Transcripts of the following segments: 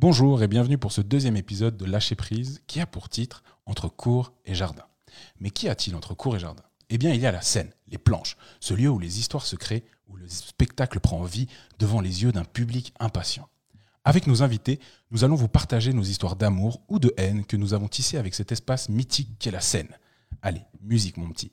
Bonjour et bienvenue pour ce deuxième épisode de Lâcher prise qui a pour titre Entre cours et jardin. Mais qu'y a-t-il entre cours et jardin? Eh bien, il y a la scène, les planches, ce lieu où les histoires se créent, où le spectacle prend vie devant les yeux d'un public impatient. Avec nos invités, nous allons vous partager nos histoires d'amour ou de haine que nous avons tissées avec cet espace mythique qu'est la scène. Allez, musique mon petit.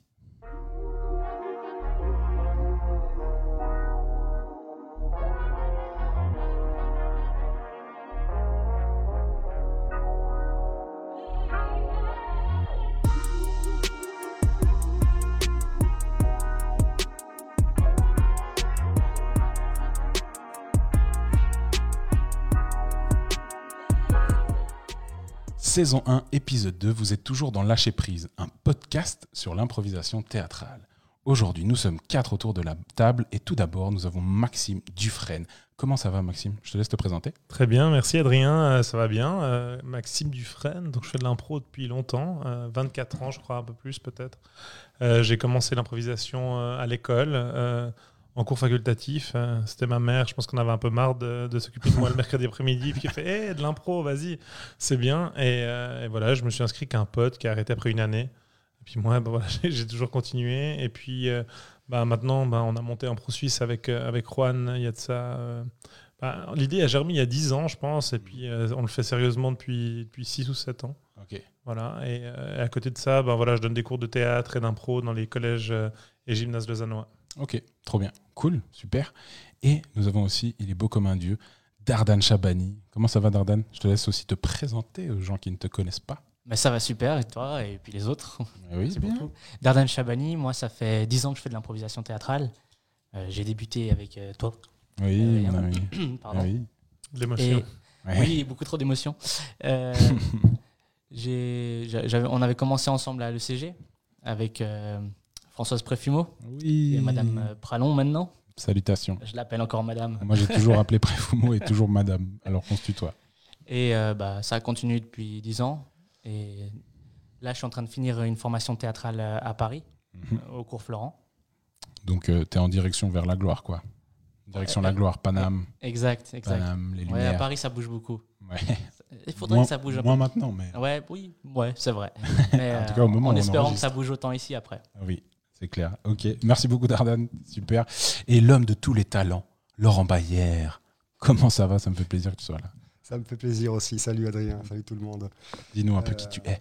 Saison 1, épisode 2, vous êtes toujours dans Lâcher prise, un podcast sur l'improvisation théâtrale. Aujourd'hui, nous sommes quatre autour de la table et tout d'abord, nous avons Maxime Dufresne. Comment ça va, Maxime? Je te laisse te présenter. Très bien, merci Adrien, euh, ça va bien. Euh, Maxime Dufresne, donc je fais de l'impro depuis longtemps, 24 euh, ans, je crois, un peu plus peut-être. J'ai commencé l'improvisation à l'école en cours facultatif. C'était ma mère, je pense qu'on avait un peu marre de, s'occuper de moi le mercredi après-midi, puis qui fait hey, de l'impro, vas-y, c'est bien. Et, et, voilà, je me suis inscrit qu'un pote qui a arrêté après une année puis moi, bah, voilà, j'ai toujours continué. Et puis euh, bah, maintenant, bah, on a monté un Pro Suisse avec, euh, avec Juan. Il y a de ça. Euh, L'idée a germé il y a 10 ans, je pense. Et puis on le fait sérieusement depuis, depuis 6 ou 7 ans. Ok. Voilà. Et, à côté de ça, voilà, je donne des cours de théâtre et d'impro dans les collèges et gymnases lausannois. Ok, trop bien. Cool, super. Et nous avons aussi, il est beau comme un dieu, Dardan Chabani. Comment ça va, Dardan? Je te laisse aussi te présenter aux gens qui ne te connaissent pas. Mais ça va super, et toi, et puis les autres? Oui, c'est beaucoup. Dardan Chabani, moi, ça fait 10 ans que je fais de l'improvisation théâtrale. Euh, j'ai débuté avec euh, toi. Oui, euh, oui. Pardon. Oui. L'émotion. Oui, beaucoup trop d'émotions. on avait commencé ensemble à l'ECG avec Françoise Préfumeau et Madame Pralon maintenant. Salutations. Je l'appelle encore Madame. Moi, j'ai toujours appelé Préfumeau et toujours Madame, alors qu'on se tutoie. Et bah, ça a continué depuis 10 ans. Et là, je suis en train de finir une formation théâtrale à Paris, mhm. au cours Florent. Donc, euh, tu es en direction vers la gloire, quoi. Direction la gloire, Paname. Exact, exact. Paname, les ouais, à Paris, ça bouge beaucoup. Ouais. Il faudrait que ça bouge un peu. Moins maintenant, mais. Ouais, oui, ouais, c'est vrai. Mais, en tout cas, au moment en espérant que ça bouge autant ici après. Oui, c'est clair. Ok, merci beaucoup, Dardan. Super. Et l'homme de tous les talents, Laurent Bayer. Comment ça va? Ça me fait plaisir que tu sois là. Ça me fait plaisir aussi. Salut Adrien, salut tout le monde. Dis-nous un peu qui tu es.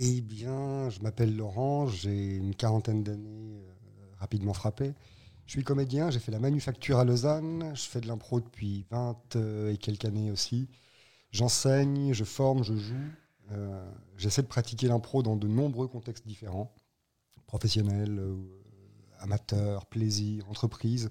Eh bien, je m'appelle Laurent, j'ai une quarantaine d'années euh, rapidement frappé. Je suis comédien, j'ai fait la manufacture à Lausanne, je fais de l'impro depuis 20 euh, et quelques années aussi. J'enseigne, je forme, je joue. Euh, j'essaie de pratiquer l'impro dans de nombreux contextes différents, professionnels, amateurs, plaisir, entreprise.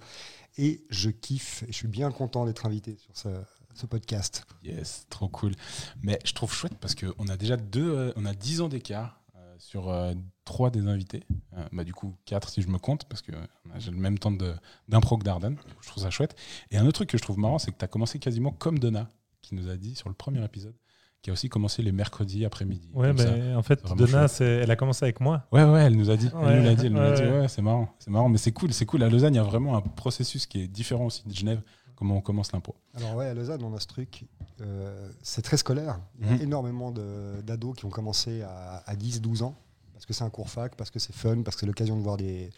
Et je kiffe, et je suis bien content d'être invité sur ça ce podcast. Yes, trop cool. Mais je trouve chouette parce qu'on a déjà deux, euh, on a 10 ans d'écart euh, sur euh, trois des invités. bah, du coup, quatre si je me compte, parce que j'ai le même temps d'impro que d'Arden. Je trouve ça chouette. Et un autre truc que je trouve marrant, c'est que tu as commencé quasiment comme Donna, qui nous a dit sur le premier épisode qui a aussi commencé les mercredis après-midi. Ouais, mais en fait, Donna, elle a commencé avec moi. Ouais, ouais, elle nous a dit. Elle nous l'a dit. Elle nous a dit. Ouais, c'est marrant. C'est marrant, mais c'est cool. C'est cool. À Lausanne, il y a vraiment un processus qui est différent aussi de Genève comment on commence l'impro Alors ouais, à Lausanne, on a ce truc, euh, c'est très scolaire. Il y a mhm. énormément d'ados qui ont commencé à, 10-12 ans, parce que c'est un cours fac, parce que c'est fun, parce que c'est l'occasion de voir des,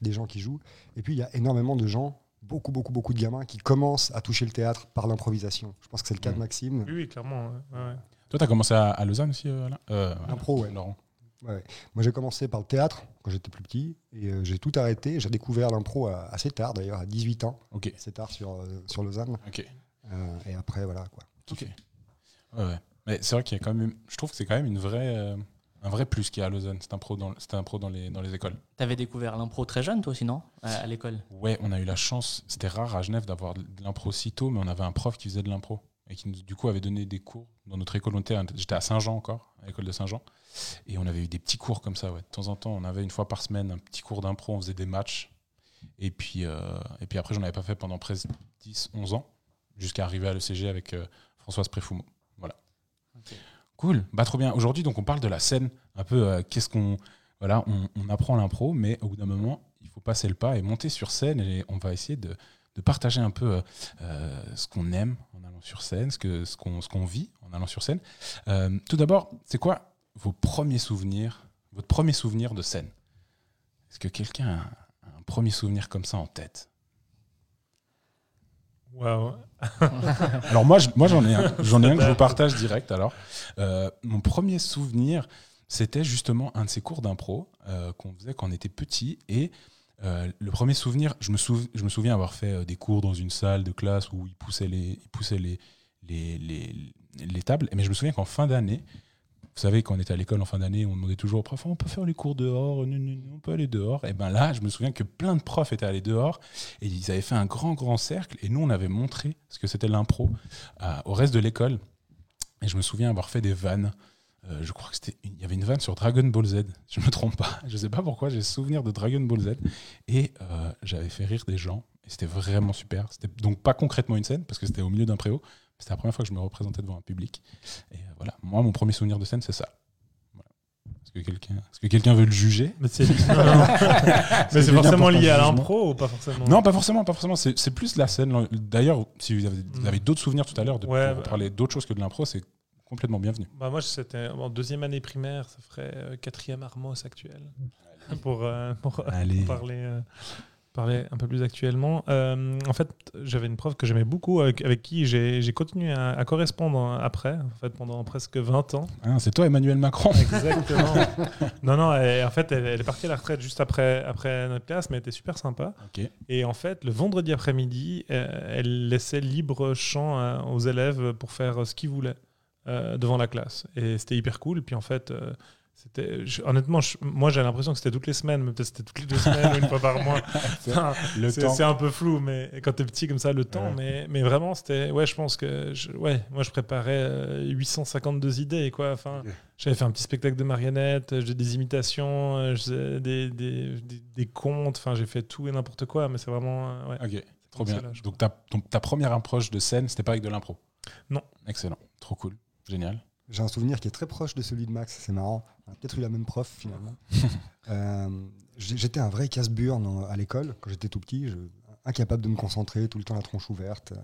des gens qui jouent. Et puis il y a énormément de gens, beaucoup, beaucoup, beaucoup de gamins qui commencent à toucher le théâtre par l'improvisation. Je pense que c'est le cas de mhm. Maxime. Oui, clairement. Toi, tu as commencé à, Lausanne aussi, euh, euh L'impro, ouais. Laurent. Moi, j'ai commencé par le théâtre quand j'étais plus petit et euh, j'ai tout arrêté. J'ai découvert l'impro assez tard, d'ailleurs, à 18 ans. Ok. Assez tard sur, euh, sur Lausanne. Ok. Euh, et après, voilà quoi. Ok. Ouais, Mais c'est vrai qu'il y a quand même. Je trouve que c'est quand même une vraie, un vrai plus qu'il y a à Lausanne. C'est un pro dans, un pro dans les, dans les écoles. Tu avais découvert l'impro très jeune, toi, sinon, à, à l'école? Ouais, on a eu la chance. C'était rare à Genève d'avoir de l'impro si tôt, mais on avait un prof qui faisait de l'impro et qui, du coup, avait donné des cours dans notre école. J'étais à Saint-Jean encore, à l'école de Saint-Jean. Et on avait eu des petits cours comme ça, ouais. De temps en temps, on avait une fois par semaine un petit cours d'impro, on faisait des matchs. Et puis, euh, et puis après, j'en avais pas fait pendant presque 10, 11 ans, jusqu'à arriver à l'ECG avec euh, Françoise Préfumeau. Voilà. Cool, bah trop bien. Aujourd'hui, donc, on parle de la scène, un peu euh, qu'est-ce qu'on. Voilà, on, apprend l'impro, mais au bout d'un moment, il faut passer le pas et monter sur scène et on va essayer de, partager un peu euh, euh, ce qu'on aime en allant sur scène, ce qu'on vit en allant sur scène. Tout d'abord, c'est quoi vos premiers souvenirs, votre premier souvenir de scène? Est-ce que quelqu'un a un premier souvenir comme ça en tête? Waouh. Alors moi, je- moi j'en ai un, j'en ai un que je vous partage direct. Alors, Euh, mon premier souvenir, c'était justement un de ces cours d'impro euh, qu'on faisait quand on était petit. Et euh, le premier souvenir, je me, souv- je me souviens avoir fait des cours dans une salle de classe où ils poussaient les, ils poussaient les, les, les, les tables. Mais je me souviens qu'en fin d'année, vous savez, quand on était à l'école en fin d'année, on demandait toujours aux profs, on peut faire les cours dehors, non, on peut aller dehors. Et ben là, je me souviens que plein de profs étaient allés dehors et ils avaient fait un grand, grand cercle. Et nous, on avait montré ce que c'était l'impro à- au reste de l'école. Et je me souviens avoir fait des vannes. Euh, je crois que c'était, une- il y avait une vanne sur Dragon Ball Z. Je me trompe pas. Je sais pas pourquoi j'ai souvenir de Dragon Ball Z. Et euh, j'avais fait rire des gens. Et c'était vraiment super. C'était donc pas concrètement une scène parce que c'était au milieu d'un préau. C'était la première fois que je me représentais devant un public. Et euh, voilà, moi, mon premier souvenir de scène, c'est ça. Voilà. Est-ce que quelqu'un, veut le juger? Mais c'est forcément lié à l'impro ou pas forcément? Non, pas forcément, pas forcément. C'est, plus la scène. D'ailleurs, si vous avez, avez d'autres souvenirs tout à l'heure de Ouais, bah. parler d'autres choses que de l'impro, c'est complètement bienvenu. Bah moi, c'était en deuxième année primaire, ça ferait euh, quatrième Armos actuel. pour, euh, pour, euh, parler, euh, parler un peu plus actuellement. Euh, en fait, j'avais une prof que j'aimais beaucoup, avec, avec qui j'ai continué à, à correspondre après, en fait, pendant presque 20 ans. Ah, c'est toi, Emmanuel Macron. Exactement. non, non, elle- en fait, elle, elle est partie à la retraite juste après, après notre classe, mais elle était super sympa. Ok. Et en fait, le vendredi après-midi, euh, elle laissait libre champ euh, aux élèves pour faire ce qu'ils voulaient euh, devant la classe. Et c'était hyper cool. Puis en fait, euh, c'était, honnêtement, je- moi j'ai l'impression que c'était toutes les semaines, mais peut-être c'était toutes les deux semaines ou une fois par mois. Enfin, Le c'est, temps. c'est un peu flou, mais quand t'es petit comme ça, le temps. Ouais. Mais, mais vraiment, c'était. Ouais, je pense que. Je, ouais, moi je préparais euh, 852 idées, quoi. Enfin, j'avais fait un petit spectacle de marionnettes, euh, j'ai des imitations, euh, des, des, des, des contes, enfin, j'ai fait tout et n'importe quoi, mais c'est vraiment. euh, ouais. Ok, trop bien. là, Donc ta, ton- ta première approche de scène, c'était pas avec de l'impro? Non. Excellent, trop cool, génial. J'ai un souvenir qui est très proche de celui de Max, c'est marrant. On a peut-être eu la même prof finalement. Euh, j'étais un vrai casse-burne à l'école quand j'étais tout petit, je- incapable de me concentrer, tout le temps la tronche ouverte. euh,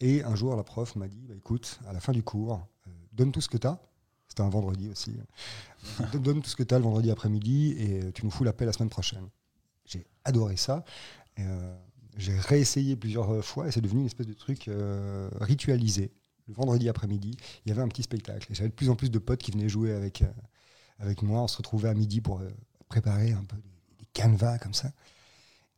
Et un jour, la prof m'a dit bah, écoute, à la fin du cours, euh, donne tout ce que tu as. C'était un vendredi aussi. donne, tout ce que tu as le vendredi après-midi et tu nous fous la paix la semaine prochaine. J'ai adoré ça. Euh, j'ai réessayé plusieurs fois et c'est devenu une espèce de truc ritualisé. Le vendredi après-midi, il y avait un petit spectacle. Et j'avais de plus en plus de potes qui venaient jouer avec, euh, avec moi. On se retrouvait à midi pour euh, préparer un peu des, des canevas comme ça.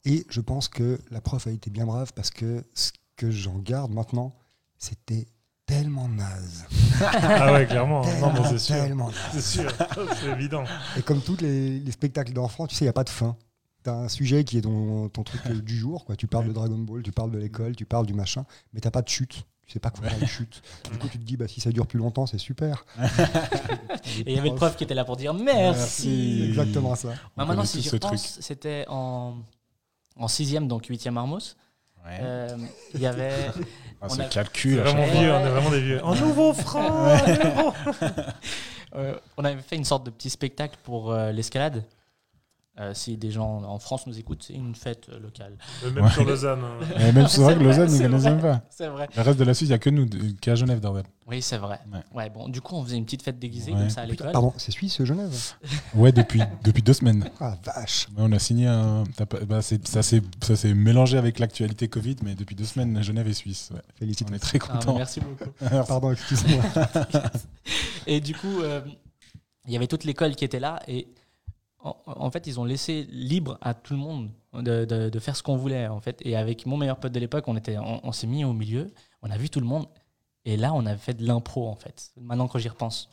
Et je pense que la prof a été bien brave parce que ce que j'en garde maintenant, c'était tellement naze. Ah ouais, clairement. non, Tellement, c'est sûr. C'est sûr, c'est évident. Et comme tous les, les spectacles d'enfants, tu sais, il n'y a pas de fin. Tu as un sujet qui est ton, ton truc du jour. Quoi. Tu parles de Dragon Ball, tu parles de l'école, tu parles du machin, mais tu pas de chute. Tu sais pas quoi faire de chute. Du coup, tu te dis, bah, si ça dure plus longtemps, c'est super. Et il y avait le prof qui était là pour dire merci. C'est exactement ça. Bah, maintenant, si j'y repense, c'était en, en sixième, donc huitième Armos. Ouais. Euh, Il y avait. Ah, on a- calcul. Vraiment Ouais. vieux, on est vraiment des vieux. En nouveau franc. Euh, on avait fait une sorte de petit spectacle pour euh, l'escalade. Euh, si des gens en France nous écoutent, c'est une fête euh, locale. Même Ouais. sur Lausanne. hein. même c'est vrai que Lausanne, ils vrai. même pas. C'est vrai. Le reste de la Suisse, il n'y a que nous, qu'à Genève, Dorval. Oui, c'est vrai. Ouais. Ouais. bon, du coup, on faisait une petite fête déguisée Ouais. comme ça à l'école. pardon, c'est Suisse, Genève Ouais, depuis, depuis deux semaines. Ah, vache Ouais, on a signé un. bah, c'est- ça s'est mélangé avec l'actualité Covid, mais depuis deux semaines, Genève est suisse. ouais. On est Félicitations. très Ah, contents. merci beaucoup. Pardon, excuse-moi. Et du coup, euh, il y avait toute l'école qui était là et en, en fait, ils ont laissé libre à tout le monde de, de- de faire ce qu'on voulait en fait. Et avec mon meilleur pote de l'époque, on était, on, on s'est mis au milieu, on a vu tout le monde et là, on a fait de l'impro en fait. Maintenant, quand j'y repense.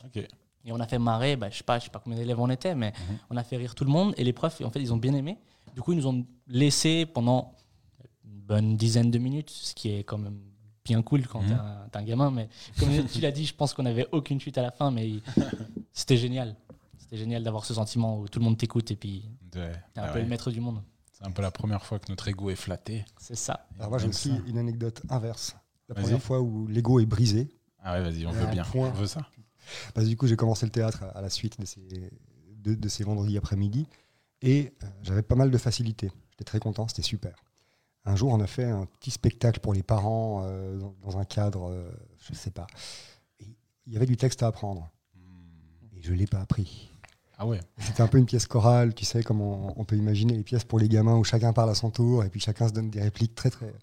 Et on a fait marrer, bah, je sais pas, je sais pas combien d'élèves on était, mais Mhm. on a fait rire tout le monde et les profs, en fait, ils ont bien aimé. Du coup, ils nous ont laissé pendant une bonne dizaine de minutes, ce qui est quand même bien cool quand Mhm. t'es un, un gamin. Mais comme tu l'as dit, je pense qu'on avait aucune chute à la fin, mais c'était génial. C'était génial d'avoir ce sentiment où tout le monde t'écoute et puis Ouais. t'es un Ah peu ouais. le maître du monde. C'est un peu la première fois que notre ego est flatté. C'est ça. Alors moi, j'ai aussi ça. une anecdote inverse. La première fois où l'ego est brisé, Ah ouais, vas-y, on veut bien. point. On veut ça. Parce que du coup, j'ai commencé le théâtre à, la suite de ces, de, de ces vendredis après-midi. Et euh, j'avais pas mal de facilité. J'étais très content, c'était super. Un jour, on a fait un petit spectacle pour les parents euh, dans, dans un cadre, euh, je ne sais pas. Il y avait du texte à apprendre. Et je ne l'ai pas appris. Ah ouais. C'était un peu une pièce chorale, tu sais, comme on, on peut imaginer les pièces pour les gamins où chacun parle à son tour et puis chacun se donne des répliques très très.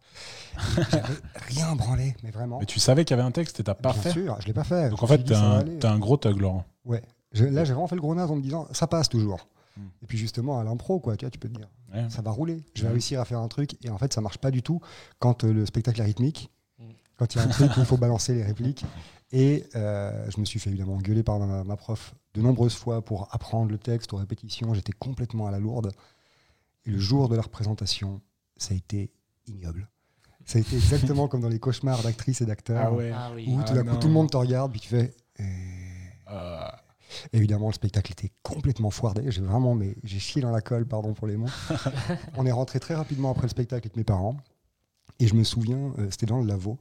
J'avais rien branlé, mais vraiment. Mais tu savais qu'il y avait un texte et t'as pas Bien fait. sûr, je l'ai pas fait. Donc Je en fait, t'es un, gros thug, Laurent. Ouais. Je- là, j'ai vraiment fait le gros naze en me disant, ça passe toujours. Hmm. Et puis justement, à l'impro, quoi, tu vois, tu peux te dire, Ouais. ça va rouler. Je vais Ouais. réussir à faire un truc. Et en fait, ça marche pas du tout quand euh, le spectacle est rythmique, Mm. quand il y a un truc où il faut balancer les répliques. Et euh, je me suis fait évidemment engueuler par ma, ma prof de nombreuses fois pour apprendre le texte aux répétitions. J'étais complètement à la lourde. Et le jour de la représentation, ça a été ignoble. Ça a été exactement comme dans les cauchemars d'actrices et d'acteurs. Ah ouais. Ah oui. Où Ah tout d'un coup, tout le monde te regarde, puis tu fais. euh, Euh, Évidemment, le spectacle était complètement foiré. J'ai vraiment, mais j'ai chié dans la colle, pardon pour les mots. On est rentré très rapidement après le spectacle avec mes parents. Et je me souviens, euh, c'était dans le Lavaux.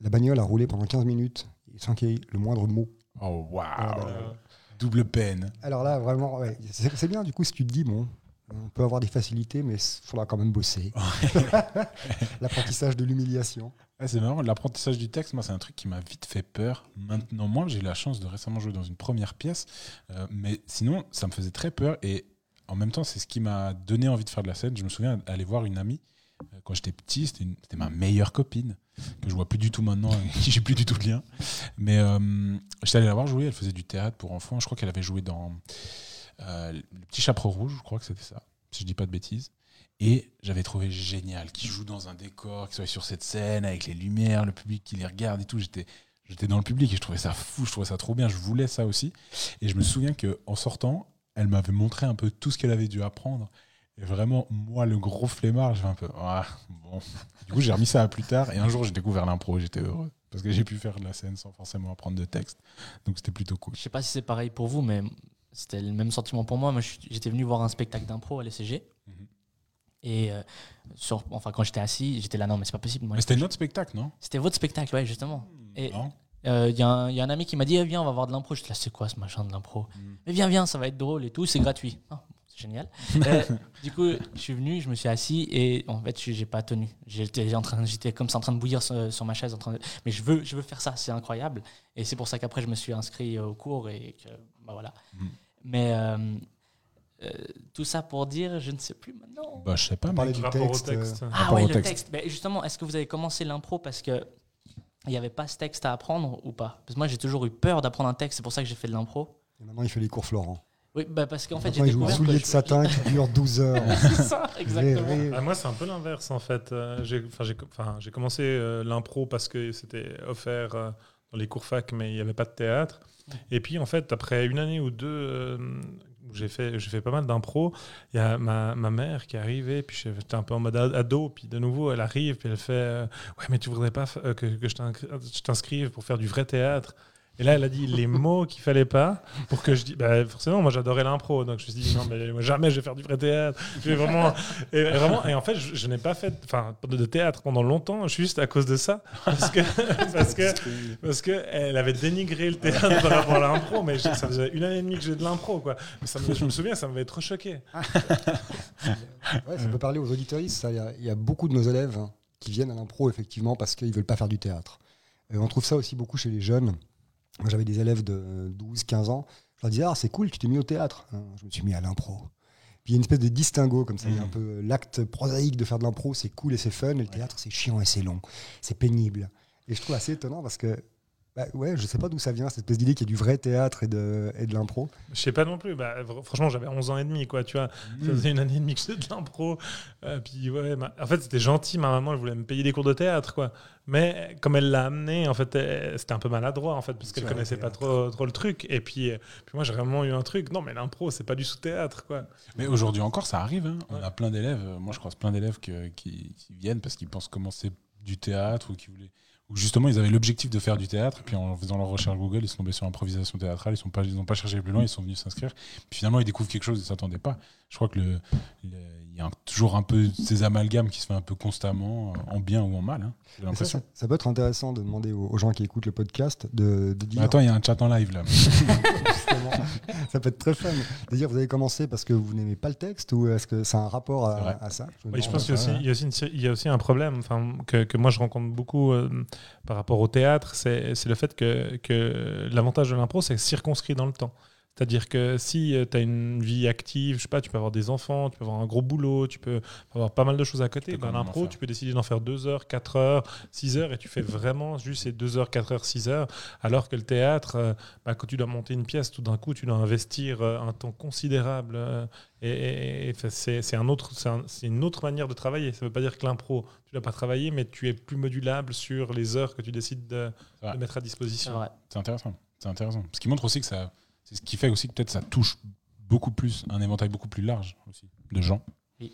La bagnole a roulé pendant 15 minutes sans qu'il y ait le moindre mot. Oh waouh. Ah, bah, Double peine. Alors là, vraiment, ouais, c'est bien du coup si tu te dis, bon, on peut avoir des facilités, mais il faudra quand même bosser. L'apprentissage de l'humiliation. Ouais, c'est marrant, l'apprentissage du texte, moi, c'est un truc qui m'a vite fait peur. Maintenant, moi, j'ai eu la chance de récemment jouer dans une première pièce, euh, mais sinon, ça me faisait très peur. Et en même temps, c'est ce qui m'a donné envie de faire de la scène. Je me souviens aller voir une amie quand j'étais petit, c'était ma meilleure copine, que je vois plus du tout maintenant, avec qui j'ai plus du tout de lien. Mais euh, j'étais allé la voir jouer, elle faisait du théâtre pour enfants. Je crois qu'elle avait joué dans euh, Le Petit Chaperon Rouge, je crois que c'était ça, si je dis pas de bêtises. Et j'avais trouvé génial qu'il joue dans un décor, qu'il soit sur cette scène avec les lumières, le public qui les regarde et tout. J'étais, j'étais dans le public et je trouvais ça fou, je trouvais ça trop bien. Je voulais ça aussi. Et je me souviens que en sortant, elle m'avait montré un peu tout ce qu'elle avait dû apprendre. Et vraiment, moi, le gros flemmard, je vais un peu. Ah, bon. Du coup, j'ai remis ça à plus tard. Et un jour, j'ai découvert l'impro et j'étais heureux. Parce que j'ai pu faire de la scène sans forcément apprendre de texte. Donc, c'était plutôt cool. Je sais pas si c'est pareil pour vous, mais c'était le même sentiment pour moi. Moi, j'étais venu voir un spectacle d'impro à l'ECG. Mhm. Et euh, sur, enfin, quand j'étais assis, j'étais là, non, mais c'est pas possible. moi. Mais c'était notre spectacle, non? C'était votre spectacle, ouais, justement. Et- Non Il y, a un- y a un ami qui m'a dit, Eh, viens, on va voir de l'impro. Je suis là, c'est quoi ce machin de l'impro? Mhm. Mais viens, viens, ça va être drôle et tout, c'est gratuit. Ah, génial. Euh, du coup, je suis venu, je me suis assis et en fait, je- j'ai pas tenu. J'étais en train, j'étais comme ça en train de bouillir sur, sur ma chaise, en train de- mais je veux, je veux faire ça, c'est incroyable. Et c'est pour ça qu'après, je me suis inscrit au cours et que, bah voilà. Mhm. Mais euh, euh, tout ça pour dire, je ne sais plus maintenant. Bah, je sais pas, mec. du Rapport au texte. texte. Ah rapport ouais, au le texte. texte. Mais justement, est-ce que vous avez commencé l'impro parce que il n'y avait pas ce texte à apprendre ou pas? Parce que moi, j'ai toujours eu peur d'apprendre un texte, c'est pour ça que j'ai fait de l'impro. Et maintenant, il fait les cours Florent. Oui, bah parce qu'en fait, j'ai découvert que soulier de satin qui dure 12 heures. c'est ça, exactement. Ah, moi, c'est un peu l'inverse en fait. Euh, j'ai, commencé euh, l'impro parce que c'était offert euh, dans les cours fac, mais il n'y avait pas de théâtre. Et puis, en fait, après une année ou deux euh, où j'ai fait, j'ai fait pas mal d'impro, il y a ma, ma mère qui est arrivée, puis j'étais un peu en mode ado, puis de nouveau, elle arrive, puis elle fait euh, Ouais, mais tu voudrais pas que, je t'inscrive pour faire du vrai théâtre? Et là, elle a dit les mots qu'il fallait pas pour que je dise. Bah, forcément, moi, j'adorais l'impro, donc je me suis dit non, mais moi, jamais je vais faire du vrai théâtre. Je vais vraiment, et, vraiment, et en fait, je, je n'ai pas fait, enfin, de, de théâtre pendant longtemps, juste à cause de ça, parce que parce que parce que elle avait dénigré le théâtre par rapport à l'impro, mais je- ça faisait une année et demie que j'ai de l'impro, quoi. Mais ça me- je me souviens, ça m'avait trop choqué. Ouais, ça peut parler aux auditoristes. Il y a- il y, a beaucoup de nos élèves hein, qui viennent à l'impro, effectivement, parce qu'ils veulent pas faire du théâtre. Et on trouve ça aussi beaucoup chez les jeunes. Moi, j'avais des élèves de 12, 15 ans. Je leur disais, ah, c'est cool, tu t'es mis au théâtre. Hein, Je me suis mis à l'impro. Puis il y a une espèce de distinguo comme ça. Il y a un Mhm. peu l'acte prosaïque de faire de l'impro, c'est cool et c'est fun. Et le théâtre, c'est chiant et c'est long. C'est pénible. Et je trouve assez étonnant parce que, bah, ouais, je sais pas d'où ça vient, cette espèce d'idée qu'il y a du vrai théâtre et de, et de l'impro. Je sais pas non plus. Bah, franchement, j'avais 11 ans et demi, quoi. Tu vois, ça faisait une année et demie que j'étais de l'impro. Euh, puis ouais, ma- en fait, c'était gentil. Ma maman, elle voulait me payer des cours de théâtre, quoi. Mais comme elle l'a amené, en fait, elle- c'était un peu maladroit, en fait, parce qu'elle connaissait pas trop, trop le truc. Et puis, euh, puis moi, j'ai vraiment eu un truc. Non, mais l'impro, c'est pas du sous-théâtre, quoi. Mais aujourd'hui encore, ça arrive. hein. On Ouais. a plein d'élèves. euh, Moi, je croise plein d'élèves qui, qui viennent parce qu'ils pensent commencer du théâtre ou qui voulaient. Justement, ils avaient l'objectif de faire du théâtre. Puis en faisant leur recherche Google, ils sont tombés sur improvisation théâtrale. Ils n'ont pas cherché plus loin. Ils sont venus s'inscrire. Puis finalement, ils découvrent quelque chose qu'ils ne s'attendaient pas. Je crois que le, le- il y a un- toujours un peu ces amalgames qui se fait un peu constamment, euh, en bien ou en mal. hein, J'ai Mais ça, l'impression. ça- ça peut être intéressant de demander aux, aux gens qui écoutent le podcast de, de dire. Mais attends, il y a un chat en live là. ça peut être très fun. De dire, vous avez commencé parce que vous n'aimez pas le texte ou est-ce que a un rapport C'est à, à ça? Oui, je pense qu'il y a aussi, y y a un problème que, que moi je rencontre beaucoup euh, par rapport au théâtre, c'est c'est le fait que, que l'avantage de l'impro, c'est que c'est circonscrit dans le temps. C'est-à-dire que si tu as une vie active, je sais pas, tu peux avoir des enfants, tu peux avoir un gros boulot, tu peux avoir pas mal de choses à côté. Dans l'impro, tu peux décider d'en faire 2 heures, 4 heures, 6 heures, et tu fais vraiment juste ces 2 heures, 4 heures, 6 heures. Alors que le théâtre, euh, bah, quand tu dois monter une pièce, tout d'un coup, tu dois investir euh, un temps considérable. euh, et, et- et enfin, c'est c'est un autre, c'est un- c'est une autre manière de travailler. Ça ne veut pas dire que l'impro, tu ne dois pas travailler, mais tu es plus modulable sur les heures que tu décides de, de mettre à disposition. C'est intéressant. C'est intéressant. Ce qui montre aussi que ça. C'est ce qui fait aussi que peut-être ça touche beaucoup plus, un éventail beaucoup plus large aussi de gens. Oui.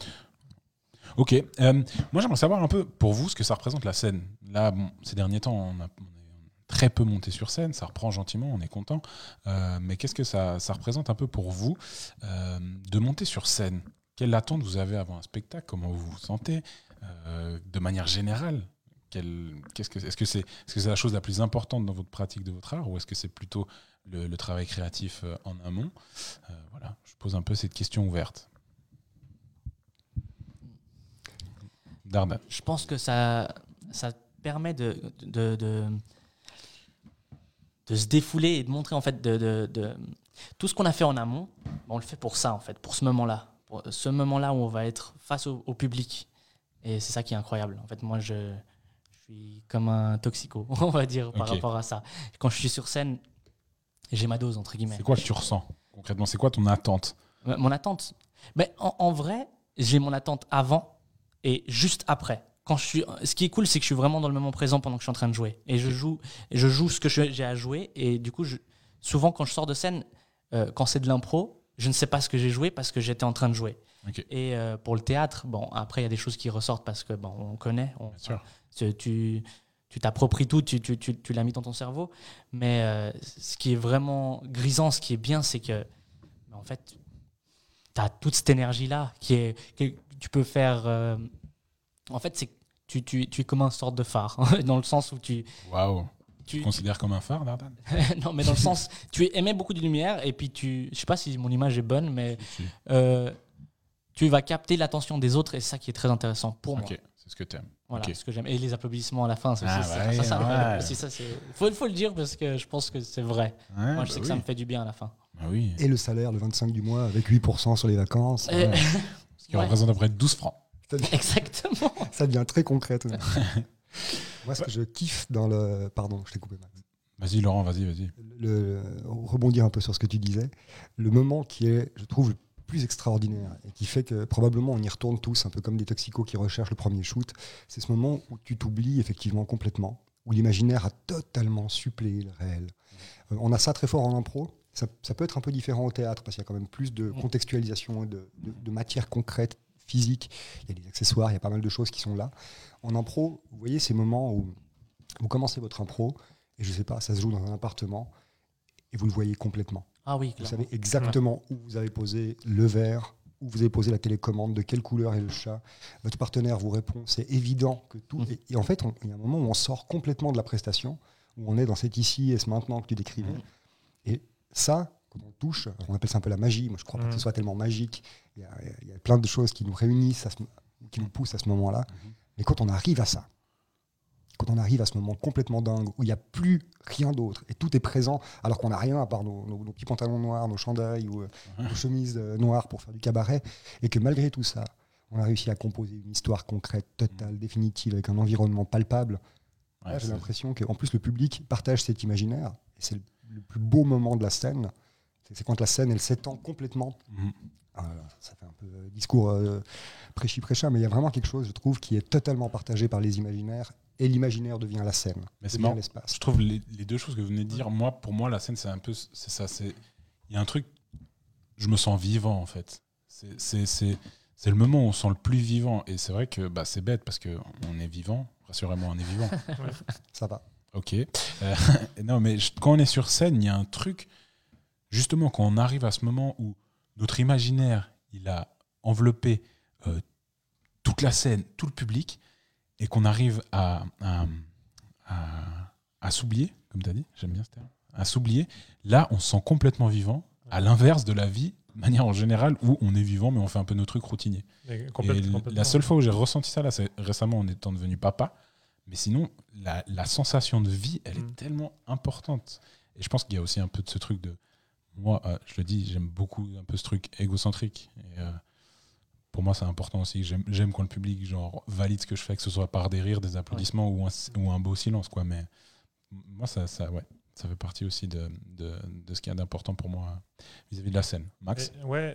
Ok. euh, moi, j'aimerais savoir un peu pour vous ce que ça représente la scène. Là, bon, ces derniers temps, on a, on est très peu monté sur scène. Ça reprend gentiment, on est content. Euh, mais qu'est-ce que ça, ça représente un peu pour vous euh, de monter sur scène? Quelle attente vous avez avant un spectacle? Comment vous vous sentez? De manière générale qu'est-ce que, est-ce que c'est est-ce que c'est la chose la plus importante dans votre pratique de votre art ou est-ce que c'est plutôt le, le travail créatif euh, en amont Euh, Voilà, je pose un peu cette question ouverte. Dardan. Je pense que ça, ça permet de, de, de, de se défouler et de montrer en fait de, de- tout ce qu'on a fait en amont. On le fait pour ça en fait, pour ce moment-là, pour ce moment-là où on va être face au, au public. Et c'est ça qui est incroyable. En fait, moi, je, je suis comme un toxico, on va dire, par rapport à ça. Quand je suis sur scène, j'ai ma dose entre guillemets. C'est quoi que tu ressens concrètement? C'est quoi ton attente? Mon attente Mais en, en vrai, j'ai mon attente avant et juste après. Quand je suis, ce qui est cool, c'est que je suis vraiment dans le moment présent pendant que je suis en train de jouer. Et je joue, je joue ce que j'ai à jouer. Et du coup, je- souvent, quand je sors de scène, euh, quand c'est de l'impro, je ne sais pas ce que j'ai joué parce que j'étais en train de jouer. Et euh, pour le théâtre, bon, après, il y a des choses qui ressortent parce que bon, on connaît. On, Bien sûr. tu- tu t'appropries tout, tu, tu, tu, tu l'as mis dans ton cerveau. Mais euh, ce qui est vraiment grisant, ce qui est bien, c'est que, bah, en fait, tu as toute cette énergie-là qui est, que tu peux faire. euh, en fait, c'est tu, tu, tu es comme un sorte de phare, dans le sens où tu. Waouh. Tu te considères comme un phare, Dardan non, mais dans le sens, tu émets beaucoup de lumière et puis tu. Je sais pas si mon image est bonne, mais euh, tu vas capter l'attention des autres et c'est ça qui est très intéressant pour moi. C'est ce que tu aimes. Voilà, Ok. ce que j'aime. Et les applaudissements à la fin, c'est Ah aussi c'est- ouais, ça, ça, ouais. aussi, ça, c'est. Faut, faut le dire parce que je pense que c'est vrai. Moi, je sais que ça me fait du bien à la fin. Ah oui. Et le salaire, le 25 du mois, avec 8% sur les vacances, Et- Ouais. Ce qui Ouais. représente à peu près 12 francs. Exactement. ça devient très concret. Moi, ce que je kiffe dans le. Pardon, je t'ai coupé. Max. Vas-y, Laurent, vas-y, vas-y. le, rebondir un peu sur ce que tu disais, le moment qui est, je trouve, le plus extraordinaire et qui fait que probablement on y retourne tous, un peu comme des toxicos qui recherchent le premier shoot, c'est ce moment où tu t'oublies effectivement complètement, où l'imaginaire a totalement suppléé le réel. Euh, on a ça très fort en impro. Ça, ça peut être un peu différent au théâtre parce qu'il y a quand même plus de contextualisation, de, de, de matière concrète, physique. Il y a des accessoires, il y a pas mal de choses qui sont là. En impro, vous voyez ces moments où vous commencez votre impro et je sais pas, ça se joue dans un appartement et vous le voyez complètement. Ah oui, Vous savez exactement où vous avez posé le verre, où vous avez posé la télécommande, de quelle couleur est le chat. Votre partenaire vous répond, c'est évident que tout. Mhm. Et, en fait, il y a un moment où on sort complètement de la prestation, où on est dans cet ici et ce maintenant que tu décrivais. Mhm. Et ça, quand on touche, on appelle ça un peu la magie. Moi, je crois pas que ce soit tellement magique. Il y, a, il y a plein de choses qui nous réunissent, à ce- qui nous poussent à ce moment-là. Mhm. Mais quand on arrive à ça, quand on arrive à ce moment complètement dingue où il n'y a plus rien d'autre et tout est présent alors qu'on n'a rien à part nos, nos- nos petits pantalons noirs, nos chandails ou euh, nos chemises euh, noires pour faire du cabaret et que malgré tout ça, on a réussi à composer une histoire concrète, totale, définitive avec un environnement palpable. Ouais, j'ai l'impression qu'en plus le public partage cet imaginaire et c'est le, le plus beau moment de la scène. C'est quand la scène elle s'étend complètement Mhm. ah, ça fait un peu euh, discours euh, prêchi-prêcha, mais il y a vraiment quelque chose, je trouve, qui est totalement partagé par les imaginaires, et l'imaginaire devient la scène, Mais c'est devient l'espace. Je trouve les, les deux choses que vous venez de dire, moi, pour moi, la scène, c'est un peu. C'est ça. c'est Il y a un truc. Je me sens vivant, en fait. C'est- C'est c'est- c'est le moment où on se sent le plus vivant. Et c'est vrai que bah, c'est bête parce qu'on est vivant. Rassurez-moi, on est vivant. Ça va. Ok. Euh, non, mais je- quand on est sur scène, il y a un truc, justement, quand on arrive à ce moment où notre imaginaire, il a enveloppé euh, toute la scène, tout le public, et qu'on arrive à, à, à- à s'oublier, comme tu as dit, j'aime bien ce terme, à s'oublier, là, on se sent complètement vivant, à l'inverse de la vie, de manière en générale, où on est vivant, mais on fait un peu nos trucs routiniers. Et complète- la seule fois où j'ai ressenti ça, là, c'est récemment en étant devenu papa. Mais sinon, la, la sensation de vie, elle Mm. est tellement importante. Et je pense qu'il y a aussi un peu de ce truc de. Moi, euh, je le dis, j'aime beaucoup un peu ce truc égocentrique. Et, euh, pour moi, c'est important aussi. J'aime quand le public genre, valide ce que je fais, que ce soit par des rires, des applaudissements ou, un, ou un beau silence. Quoi. Mais moi, ça, ça, ouais, ça fait partie aussi de, de, de ce qu'il y a d'important pour moi vis-à-vis de la scène. Max Et ouais,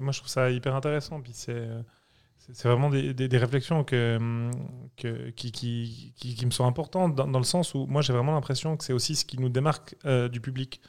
moi je trouve ça hyper intéressant. Puis c'est euh, c'est- vraiment des, des- des réflexions que, que, qui, qui, qui, qui me sont importantes dans, dans le sens où moi j'ai vraiment l'impression que c'est aussi ce qui nous démarque euh, du public.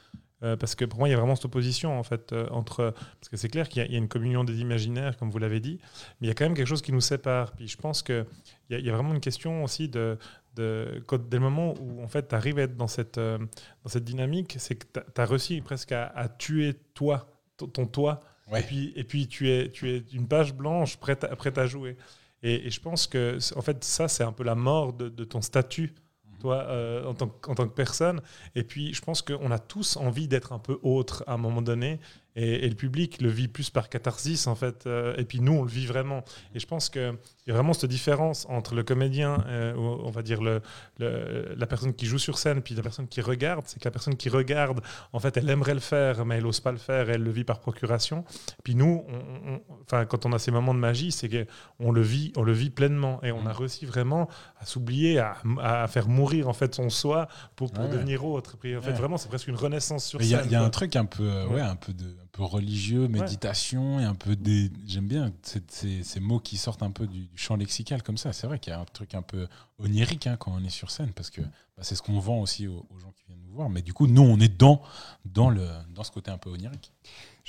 Euh, parce que pour moi, il y a vraiment cette opposition en fait euh, entre parce que c'est clair qu'il y, a- il y a une communion des imaginaires, comme vous l'avez dit, mais il y a quand même quelque chose qui nous sépare. Puis je pense que il y, a- il y a vraiment une question aussi de, de quand, dès le moment où en fait tu arrives à être dans cette euh, dans cette dynamique, c'est que tu as réussi presque à, à tuer toi, ton, toi, Ouais. et puis, et puis tu, es, tu es une page blanche prête à, prête à jouer. Et, et je pense que, en fait, ça, c'est un peu la mort de, de ton statut, toi, euh, en, tant, que- tant que personne. Et puis, je pense qu'on a tous envie d'être un peu autre à un moment donné. Et, et le public le vit plus par catharsis, en fait. euh, et puis, nous, on le vit vraiment. Et je pense qu'il y a vraiment cette différence entre le comédien, euh, on va dire le, le- la personne qui joue sur scène, puis la personne qui regarde. C'est que la personne qui regarde, en fait, elle aimerait le faire, mais elle n'ose pas le faire, et elle le vit par procuration. Puis nous, on- on- enfin, quand on a ces moments de magie, c'est qu'on le vit, on le vit pleinement, et on a réussi vraiment à s'oublier, à, à faire mourir en fait son soi pour, pour Ouais, ouais. devenir autre. Puis en fait, Ouais. vraiment, c'est presque une renaissance sur Mais Il y scène. y a un truc un peu, ouais. Un peu, de, peu religieux, méditation, et un peu des. J'aime bien ces, ces- ces mots qui sortent un peu du, du champ lexical comme ça. C'est vrai qu'il y a un truc un peu onirique hein, quand on est sur scène, parce que bah, c'est ce qu'on vend aussi aux, aux gens qui viennent nous voir. Mais du coup, nous, on est dans, dans, le, dans ce côté un peu onirique.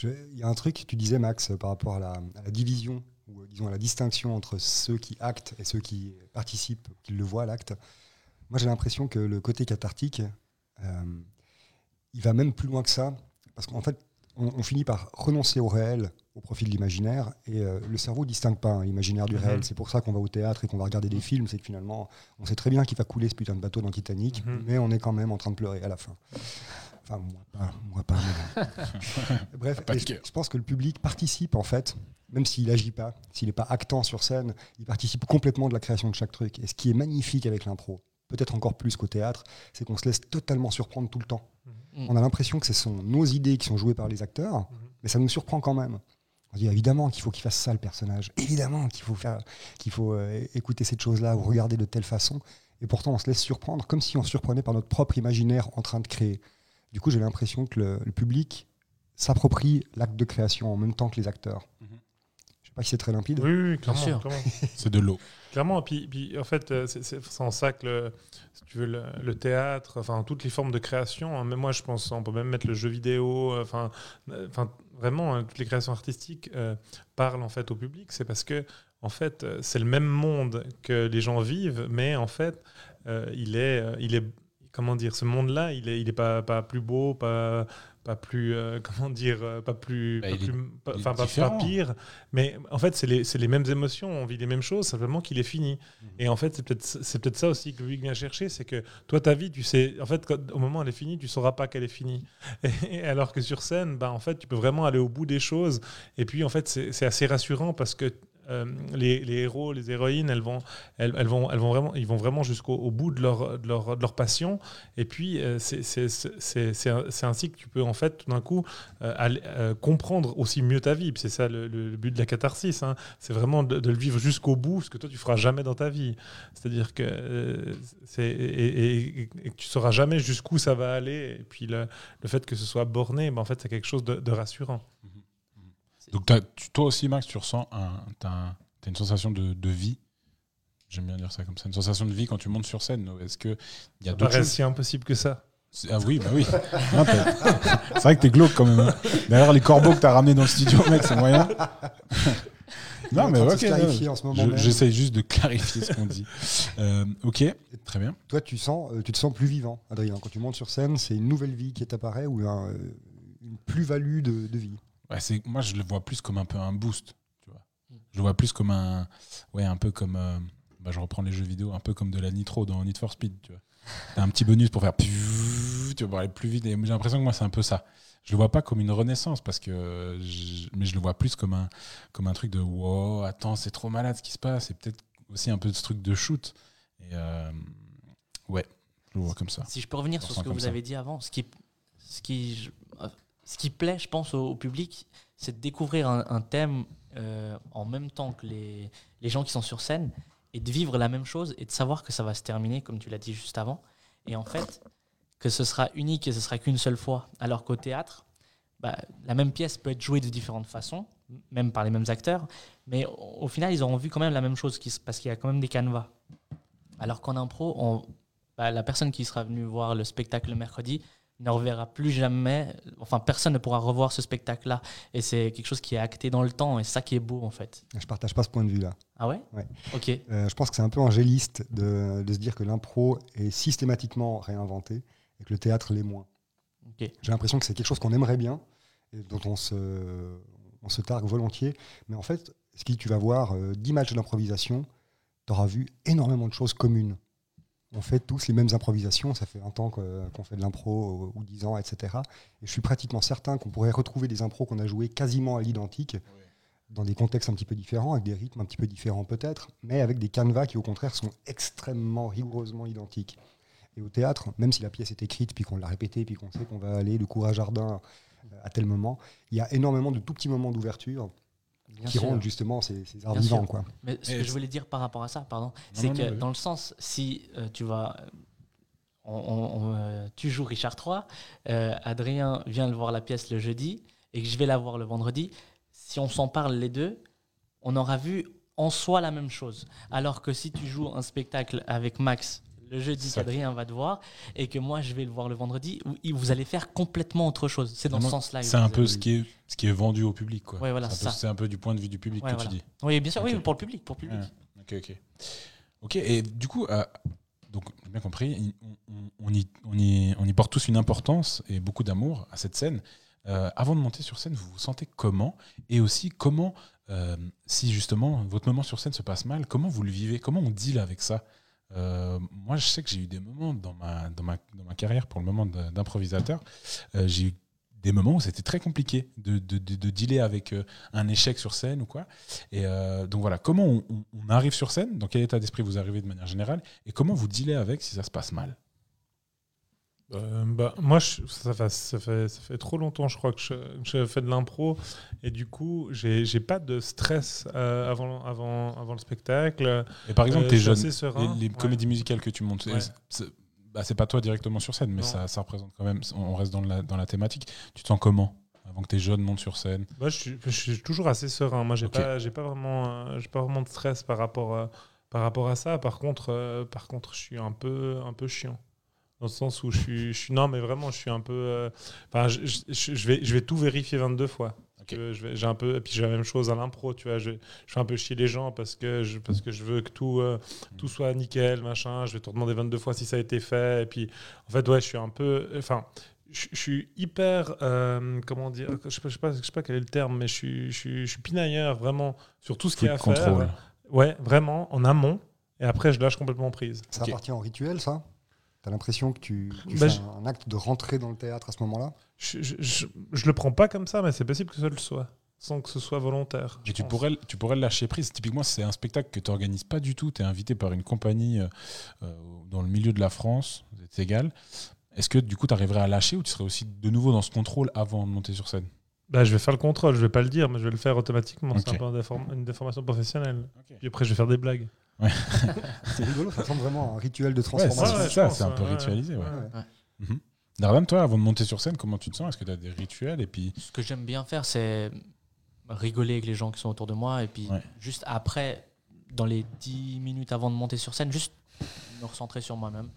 Il y a un truc que tu disais, Max, euh, par rapport à la, à la division, ou euh, disons à la distinction entre ceux qui actent et ceux qui participent, qui le voient, l'acte. Moi, j'ai l'impression que le côté cathartique, euh, il va même plus loin que ça, parce qu'en fait, on, on finit par renoncer au réel au profit de l'imaginaire, et euh, le cerveau ne distingue pas hein, l'imaginaire du Mhm. réel. C'est pour ça qu'on va au théâtre et qu'on va regarder des films, c'est que finalement, on sait très bien qu'il va couler ce putain de bateau dans Titanic, Mhm. mais on est quand même en train de pleurer à la fin. Enfin, moi pas. Moi pas mais bon. Bref, Pas je, pense que le public participe en fait, même s'il agit pas, s'il n'est pas actant sur scène, il participe complètement de la création de chaque truc. Et ce qui est magnifique avec l'impro, peut-être encore plus qu'au théâtre, c'est qu'on se laisse totalement surprendre tout le temps. Mhm. On a l'impression que ce sont nos idées qui sont jouées par les acteurs, Mhm. mais ça nous surprend quand même. On se dit évidemment qu'il faut qu'il fasse ça le personnage, évidemment qu'il faut faire, qu'il faut euh, écouter cette chose-là ou regarder de telle façon. Et pourtant, on se laisse surprendre comme si on se surprenait par notre propre imaginaire en train de créer. Du coup, j'ai l'impression que le, le public s'approprie l'acte de création en même temps que les acteurs. Mhm. Je sais pas si c'est très limpide. Oui, oui, clairement. sûr. clairement. C'est de l'eau. Clairement, puis, puis en fait, euh, c'est- c'est c'est en ça que le, si tu veux, le, le théâtre, enfin toutes les formes de création, hein, même moi je pense, on peut même mettre le jeu vidéo, euh, enfin, euh, enfin vraiment hein, toutes les créations artistiques euh, parlent en fait au public. C'est parce que en fait c'est le même monde que les gens vivent, mais en fait euh, il est, il est, comment dire, ce monde-là, il est, il est pas, pas plus beau, pas pas plus euh, comment dire euh, pas plus Bah, pas plus- pas- pire. Mais en fait c'est les, les mêmes émotions on vit les mêmes choses simplement qu'il est fini. Mhm. et en fait c'est peut-être c'est peut-être ça aussi que public vient chercher c'est que toi ta vie tu sais en fait quand- au moment où elle est finie tu sauras pas qu'elle est finie. Et, alors que sur scène bah en fait tu peux vraiment aller au bout des choses. Et puis en fait c'est assez rassurant parce que euh, les, héros, les héroïnes, elles vont, elles, vont, elles vont vraiment, ils vont vraiment jusqu'au au bout de leur, de leur, de leur passion. Et puis, euh, c'est- ainsi que tu peux, en fait, tout d'un coup, euh, comprendre aussi mieux ta vie. C'est ça le, but de la catharsis. hein. C'est vraiment de, le vivre jusqu'au bout, ce que toi, tu feras jamais dans ta vie. C'est-à-dire que et, et- tu sauras jamais jusqu'où ça va aller. Et puis, le, le fait que ce soit borné, ben, en fait, c'est quelque chose de, de rassurant. Donc, toi aussi, Max, tu ressens un, t'as une sensation de, de vie. J'aime bien dire ça comme ça. Une sensation de vie quand tu montes sur scène. Est-ce qu'il y a Ça d'autres si impossible que ça. Ah oui, bah oui. C'est vrai que t'es glauque quand même. hein. D'ailleurs, les corbeaux que t'as ramenés dans le studio, mec, c'est moyen. Il non, mais ok. moment Je-. J'essaye juste de clarifier ce qu'on dit. Euh, ok, très bien. Toi, tu, sens, euh, tu te sens plus vivant, Adrien. Quand tu montes sur scène, c'est une nouvelle vie qui t'apparaît ou un, euh, une plus-value de, de vie? Ouais, c'est- moi, je le vois plus comme un peu un boost. Tu vois. Mm. Je le vois plus comme un. Ouais, un peu comme. euh, bah, je reprends les jeux vidéo, un peu comme de la nitro dans Need for Speed. Tu vois. T'as un petit bonus pour faire. Tu vas aller plus vite. Et j'ai l'impression que moi, c'est un peu ça. Je le vois pas comme une renaissance, parce que. je- mais je le vois plus comme un, comme un truc de. Wow, attends, c'est trop malade ce qui se passe. Et peut-être aussi un peu de ce truc de shoot. Et. euh, ouais, je le vois comme ça. Si je peux revenir sur ce que vous ça. avez dit avant, ce qui, ce qui, ce qui plaît, je pense, au, public, c'est de découvrir un, thème euh, en même temps que les, gens qui sont sur scène et de vivre la même chose et de savoir que ça va se terminer, comme tu l'as dit juste avant. Et en fait, que ce sera unique et ce sera qu'une seule fois. Alors qu'au théâtre, bah, la même pièce peut être jouée de différentes façons, même par les mêmes acteurs, mais au, final, ils auront vu quand même la même chose parce qu'il y a quand même des canevas. Alors qu'en impro, bah, la personne qui sera venue voir le spectacle le mercredi ne reverra plus jamais, enfin personne ne pourra revoir ce spectacle-là. Et c'est quelque chose qui est acté dans le temps, et c'est ça qui est beau en fait. Je partage pas ce point de vue-là. Ah ouais? Ouais. Ok. Euh, je pense que c'est un peu angéliste de, de se dire que l'impro est systématiquement réinventé et que le théâtre l'est moins. J'ai l'impression que c'est quelque chose qu'on aimerait bien et dont on se, on se targue volontiers. Mais en fait, si tu vas voir euh, 10 matchs d'improvisation, tu auras vu énormément de choses communes. On fait tous les mêmes improvisations, ça fait 20 ans qu'on fait de l'impro ou 10 ans, etc. Et je suis pratiquement certain qu'on pourrait retrouver des impros qu'on a joués quasiment à l'identique, dans des contextes un petit peu différents, avec des rythmes un petit peu différents peut-être, mais avec des canevas qui au contraire sont extrêmement rigoureusement identiques. Et au théâtre, même si la pièce est écrite, puis qu'on l'a répétée, puis qu'on sait qu'on va aller de cours à jardin euh, à tel moment, il y a énormément de tout petits moments d'ouverture Bien qui sûr. rendent justement ces, ces arts Bien vivants. sûr. Quoi. Mais ce Et que je voulais dire par rapport à ça, pardon, c'est que non, dans le sens, si euh, tu vas. on- on- on, euh, tu joues Richard III, euh, Adrien vient le voir la pièce le jeudi et que je vais la voir le vendredi. Si on s'en parle les deux, on aura vu en soi la même chose. Alors que si tu joues un spectacle avec Max le jeudi qu'Adrien va te voir et que moi je vais le voir le vendredi, vous- vous allez faire complètement autre chose. C'est dans ce sens-là. C'est un avez- peu ce qui est, ce qui est vendu au public. Quoi. Ouais, voilà, c'est, un peu, un du point de vue du public Ouais, que voilà. tu dis. Oui, bien sûr, oui, pour le public, pour le public. Ouais. Ok, ok. Ok, et du coup, euh, donc, j'ai bien compris, il- on, on- on y, on, y, on y porte tous une importance et beaucoup d'amour à cette scène. Euh, avant de monter sur scène, vous vous sentez comment? Et aussi, comment, euh, si justement votre moment sur scène se passe mal, comment vous le vivez? Comment on deal avec ça? Euh, Moi, je sais que j'ai eu des moments dans ma, dans ma, dans ma carrière, pour le moment d'improvisateur, euh, j'ai eu des moments où c'était très compliqué de, de, de, de dealer avec euh, un échec sur scène ou quoi. Et donc voilà, comment on, arrive sur scène, dans quel état d'esprit vous arrivez de manière générale, et comment vous dealez avec si ça se passe mal? Euh, bah, moi, je- ça, fait, ça, fait, ça fait trop longtemps, je crois, que je, fais de l'impro. Et du coup, j'ai pas de stress euh, avant, avant, avant le spectacle. Et par exemple, Euh, t'es je suis jeune, assez serein. les, les Ouais. comédies musicales que tu montes, Ouais. c'est- bah, pas toi directement sur scène, mais ça, ça représente quand même, on reste dans la, dans la thématique. Tu te sens comment avant que tes jeunes montent sur scène? Moi, je suis, je suis toujours assez serein. Moi, j'ai Ok. pas, pas vraiment, euh, pas vraiment de stress par rapport, à, par rapport à ça. Par contre, euh, par contre, je suis un peu, un peu chiant. Dans le sens où je suis, je suis non, mais vraiment, je suis un peu. euh, Enfin, je, je- je- je vais, je vais tout vérifier 22 fois. Ok. Je vais- J'ai un peu, et puis j'ai la même chose à l'impro, tu vois. Je, je fais un peu chier les gens parce que je, parce que je veux que tout, euh, tout soit nickel, machin. Je vais te demander 22 fois si ça a été fait. Et puis, en fait, ouais, je suis un peu. Enfin, je, je suis hyper. euh, comment dire Je sais, pas, je, sais sais pas quel est le terme, mais je suis, je suis, je suis pinailleur vraiment sur tout ce qui est à Full faire. contrôle. Ouais, vraiment, en amont. Et après, je lâche complètement prise. Ça appartient au rituel, ça? T'as l'impression que tu, tu Bah, fais je- un acte de rentrer dans le théâtre à ce moment-là Je, je, je, je le prends pas comme ça, mais c'est possible que ça le soit, sans que ce soit volontaire. Et je tu pense. pourrais, tu pourrais le lâcher prise. Typiquement, c'est un spectacle que tu n'organises pas du tout. Tu es invité par une compagnie euh, euh, dans le milieu de la France, êtes égal. Est-ce que du coup, tu arriverais à lâcher ou tu serais aussi de nouveau dans ce contrôle avant de monter sur scène? Bah, je vais faire le contrôle, je vais pas le dire, mais je vais le faire automatiquement. Ok. C'est un peu une déformation professionnelle. Puis après, je vais faire des blagues. C'est rigolo, ça ressemble vraiment à un rituel de Ouais, c'est transformation. ouais, c'est ça, c'est un peu ouais. ritualisé. Ouais. Ouais. Mhm. Dardan, toi, avant de monter sur scène, comment tu te sens? Est-ce que tu as des rituels? Et puis Ce que j'aime bien faire, c'est rigoler avec les gens qui sont autour de moi. Et puis, Ouais. juste après, dans les 10 minutes avant de monter sur scène, juste me recentrer sur moi-même.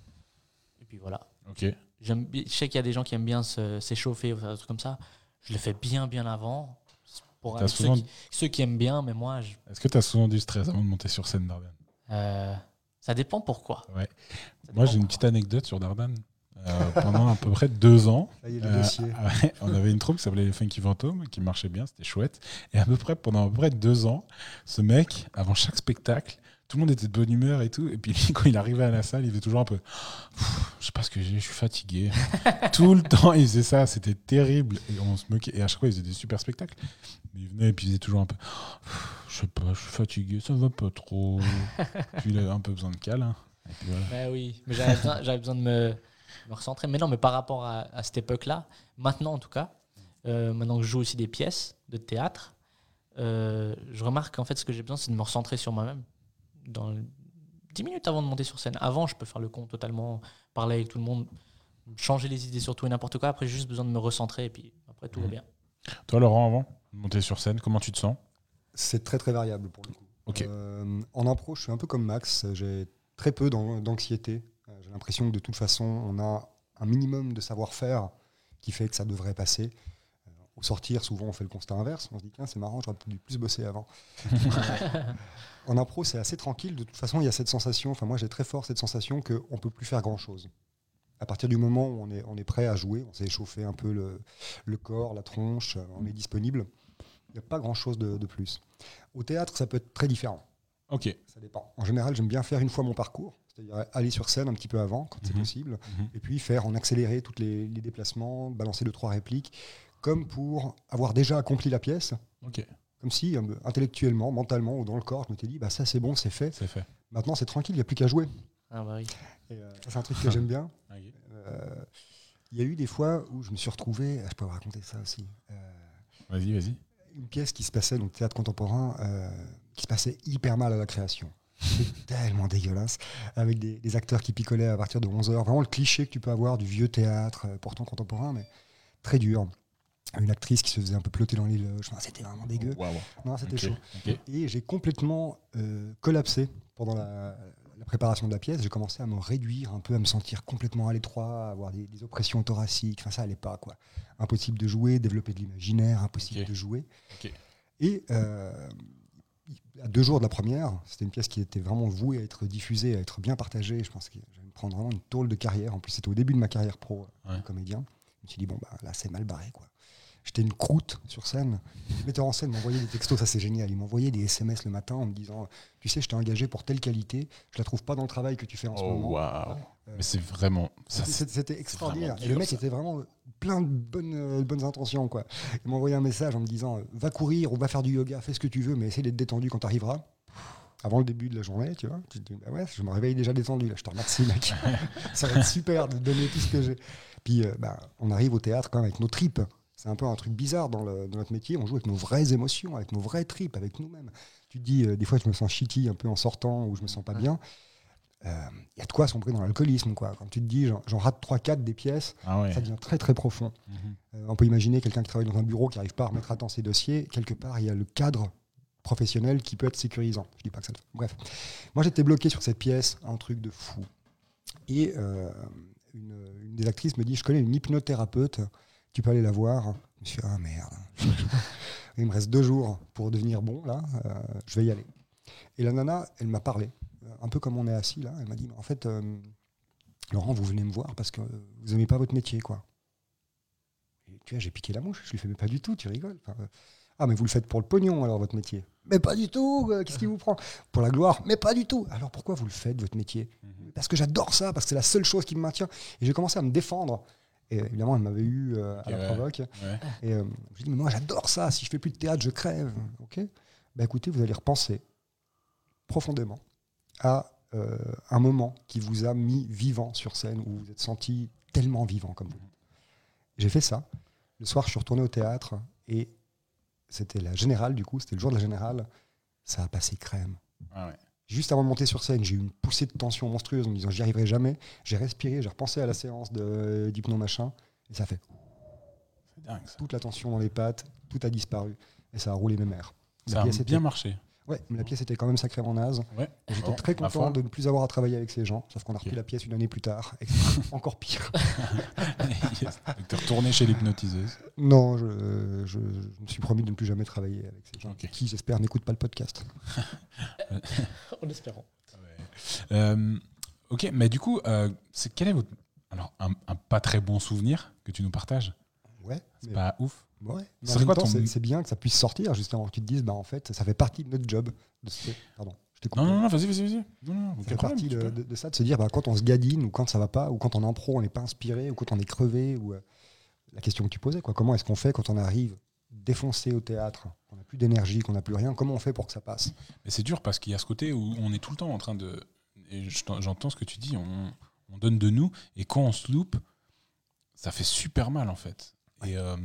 Et puis voilà. Ok. Je sais qu'il y a des gens qui aiment bien se- s'échauffer ou faire des trucs comme ça. Je le fais bien, bien avant. Pour ceux, souvent- qui, ceux qui aiment bien, mais moi, je- Est-ce que tu as souvent du stress avant de monter sur scène, Dardan euh, ça dépend pourquoi. Ouais. Ça Moi, j'ai une petite anecdote sur Dardan. Euh, pendant à peu près deux ans. Ça y est, le Euh, ouais, on avait une troupe qui s'appelait les Funky Phantom, qui marchait bien, c'était chouette. Et à peu près pendant à peu près deux ans, ce mec, avant chaque spectacle, tout le monde était de bonne humeur et tout. Et puis lui, quand il arrivait à la salle, il faisait toujours un peu. Je sais pas ce que j'ai, je suis fatigué. tout le temps, il faisait ça, c'était terrible. Et on se moquait. Et à chaque fois, il faisait des super spectacles. Mais il venait et puis il faisait toujours un peu. Je sais pas, je suis fatigué, ça va pas trop. puis il avait un peu besoin de câlin. Et puis voilà. Ouais, oui, mais j'avais besoin, j'avais besoin de me, me recentrer. Mais non, mais par rapport à, à cette époque-là, maintenant en tout cas, euh, maintenant que je joue aussi des pièces de théâtre, euh, je remarque qu'en fait, ce que j'ai besoin, c'est de me recentrer sur moi-même. Dans le- 10 minutes avant de monter sur scène. Avant, je peux faire le con totalement, parler avec tout le monde, changer les idées sur tout et n'importe quoi. Après, j'ai juste besoin de me recentrer et puis après, tout va Mhm. bien. Toi, Laurent, avant de monter sur scène, comment tu te sens? C'est très très variable pour le coup. Ok. Euh, en impro, je suis un peu comme Max. J'ai très peu d'an- d'anxiété. Euh, J'ai l'impression que de toute façon, on a un minimum de savoir-faire qui fait que ça devrait passer. Au sortir, souvent, on fait le constat inverse. On se dit, tiens, c'est marrant, j'aurais dû plus bosser avant. En impro, c'est assez tranquille. De toute façon, il y a cette sensation, enfin, moi, j'ai très fort cette sensation qu'on ne peut plus faire grand-chose. À partir du moment où on est, on est prêt à jouer, on s'est échauffé un peu le, le corps, la tronche, on est disponible, il n'y a pas grand-chose de- de plus. Au théâtre, ça peut être très différent. Ok. Ça dépend. En général, j'aime bien faire une fois mon parcours, c'est-à-dire aller sur scène un petit peu avant, quand c'est Mhm. possible, Mhm. et puis faire en accéléré tous les, les déplacements, balancer deux, trois répliques, comme pour avoir déjà accompli la pièce, comme si euh, intellectuellement, mentalement ou dans le corps, je m'étais dit, bah, ça c'est bon, c'est fait. c'est fait. Maintenant, c'est tranquille, il n'y a plus qu'à jouer. Ah bah oui. Et, euh, ça, c'est un truc que j'aime bien. Euh, Il y a eu des fois où je me suis retrouvé, ah, je peux vous raconter ça aussi, euh, Vas-y, vas-y. une pièce qui se passait, donc théâtre contemporain, euh, qui se passait hyper mal à la création. C'était tellement dégueulasse, avec des, des acteurs qui picolaient à partir de 11h. Vraiment le cliché que tu peux avoir du vieux théâtre, pourtant contemporain, mais très dur. Une actrice qui se faisait un peu plotter dans les loges. Enfin, c'était vraiment dégueu. Non, c'était chaud. Et j'ai complètement euh, collapsé pendant la, la préparation de la pièce. J'ai commencé à me réduire un peu, à me sentir complètement à l'étroit, à avoir des, des oppressions thoraciques. Enfin, ça allait pas, quoi. Impossible de jouer, développer de l'imaginaire, impossible de jouer. Et euh, à deux jours de la première, c'était une pièce qui était vraiment vouée à être diffusée, à être bien partagée. Je pense que j'allais me prendre vraiment une tôle de carrière. En plus, c'était au début de ma carrière pro Ouais. de comédien. Je me suis dit, bon, bah, là, c'est mal barré, quoi. J'étais une croûte sur scène. Le metteur en scène m'envoyait des textos, ça c'est génial. Il m'envoyait des SMS le matin en me disant Tu sais, je t'ai engagé pour telle qualité, je la trouve pas dans le travail que tu fais en ce Oh, moment. waouh. Euh, Mais c'est vraiment. c'était- extraordinaire. vraiment Et le mec ça. était vraiment plein de bonnes, euh, bonnes intentions. Quoi. Il m'a envoyé un message en me disant euh, Va courir ou va faire du yoga, fais ce que tu veux, mais essaie d'être détendu quand tu arriveras. Avant le début de la journée, tu vois. Tu te dis, bah ouais, je me réveille déjà détendu. Là. Je te remercie, mec. ça va être super de donner tout ce que j'ai. Puis, euh, bah, on arrive au théâtre quand même avec nos tripes. C'est un peu un truc bizarre dans, le- dans notre métier. On joue avec nos vraies émotions, avec nos vraies tripes, avec nous-mêmes. Tu te dis, euh, des fois, je me sens shitty un peu en sortant ou je me sens pas bien. Il y a de quoi sombrer dans l'alcoolisme. Quoi. Quand tu te dis, j'en- rate 3-4 des pièces, Ah ouais. ça devient très très profond. Mhm. Euh, on peut imaginer quelqu'un qui travaille dans un bureau qui n'arrive pas à remettre à temps ses dossiers. Quelque part, il y a le cadre professionnel qui peut être sécurisant. Je dis pas que ça le fait. Bref. Moi, j'étais bloqué sur cette pièce, un truc de fou. Et euh, une, une des actrices me dit, je connais une hypnothérapeute, tu peux aller la voir. Je me suis dit, ah merde. Il me reste deux jours pour devenir bon, là. Euh, je vais y aller. Et la nana, elle m'a parlé, un peu comme on est assis là. Elle m'a dit, en fait, euh, Laurent, vous venez me voir parce que vous n'aimez pas votre métier, quoi. Et tu vois, j'ai piqué la mouche. Je lui fais, mais pas du tout, tu rigoles. Enfin, euh, ah, mais vous le faites pour le pognon, alors, votre métier. Mais pas du tout, qu'est-ce qui vous prend? Pour la gloire Mais pas du tout. Alors pourquoi vous le faites, votre métier? Mhm. Parce que j'adore ça, parce que c'est la seule chose qui me maintient. Et j'ai commencé à me défendre. Et évidemment, elle m'avait eu euh, à la ouais. provoque. Ouais. Et euh, je lui ai dit, mais moi j'adore ça, si je fais plus de théâtre, je crève. Ok Bah écoutez, vous allez repenser profondément à euh, un moment qui vous a mis vivant sur scène, où vous vous êtes senti tellement vivant comme vous. J'ai fait ça. Le soir, je suis retourné au théâtre et c'était la générale, du coup, c'était le jour de la générale. Ça a passé crème. Ah ouais. Juste avant de monter sur scène, j'ai eu une poussée de tension monstrueuse en me disant j'y arriverai jamais. J'ai respiré, j'ai repensé à la séance de- d'hypno machin, et ça fait C'est dingue ça. toute la tension dans les pattes, tout a disparu, et ça a roulé mes mères. Ça a bien marché. Ouais, mais la pièce était quand même sacrément naze. Ouais. J'étais Bon, très content de ne plus avoir à travailler avec ces gens, sauf qu'on a repris la pièce une année plus tard, et c'était encore pire. yes. T'es retourné chez l'hypnotiseuse. Non, je, je- je me suis promis de ne plus jamais travailler avec ces gens qui, j'espère, n'écoutent pas le podcast. En espérant. Euh, ok, mais du coup, euh, c'est quel est votre Alors, un, un pas très bon souvenir que tu nous partages? Ouais. C'est pas ouf Ouais. C'est quoi ton- bien que ça puisse sortir, justement. Que tu te dises, bah, en fait, ça fait partie de notre job. De se... Pardon, je t'ai coupé. Non, non, non, vas-y, vas-y, vas-y. Non, non, Ça fait partie de, peux. de- de ça, de se dire bah, quand on se gadine ou quand ça va pas, ou quand on est en pro, on n'est pas inspiré, ou quand on est crevé, ou euh, la question que tu posais, quoi. comment est-ce qu'on fait quand on arrive défoncé au théâtre, qu'on n'a plus d'énergie, qu'on n'a plus rien, comment on fait pour que ça passe? Mais c'est dur parce qu'il y a ce côté où on est tout le temps en train de. Et je t'en- j'entends ce que tu dis, on, on donne de nous, et quand on se loupe, ça fait super mal en fait. Et euh,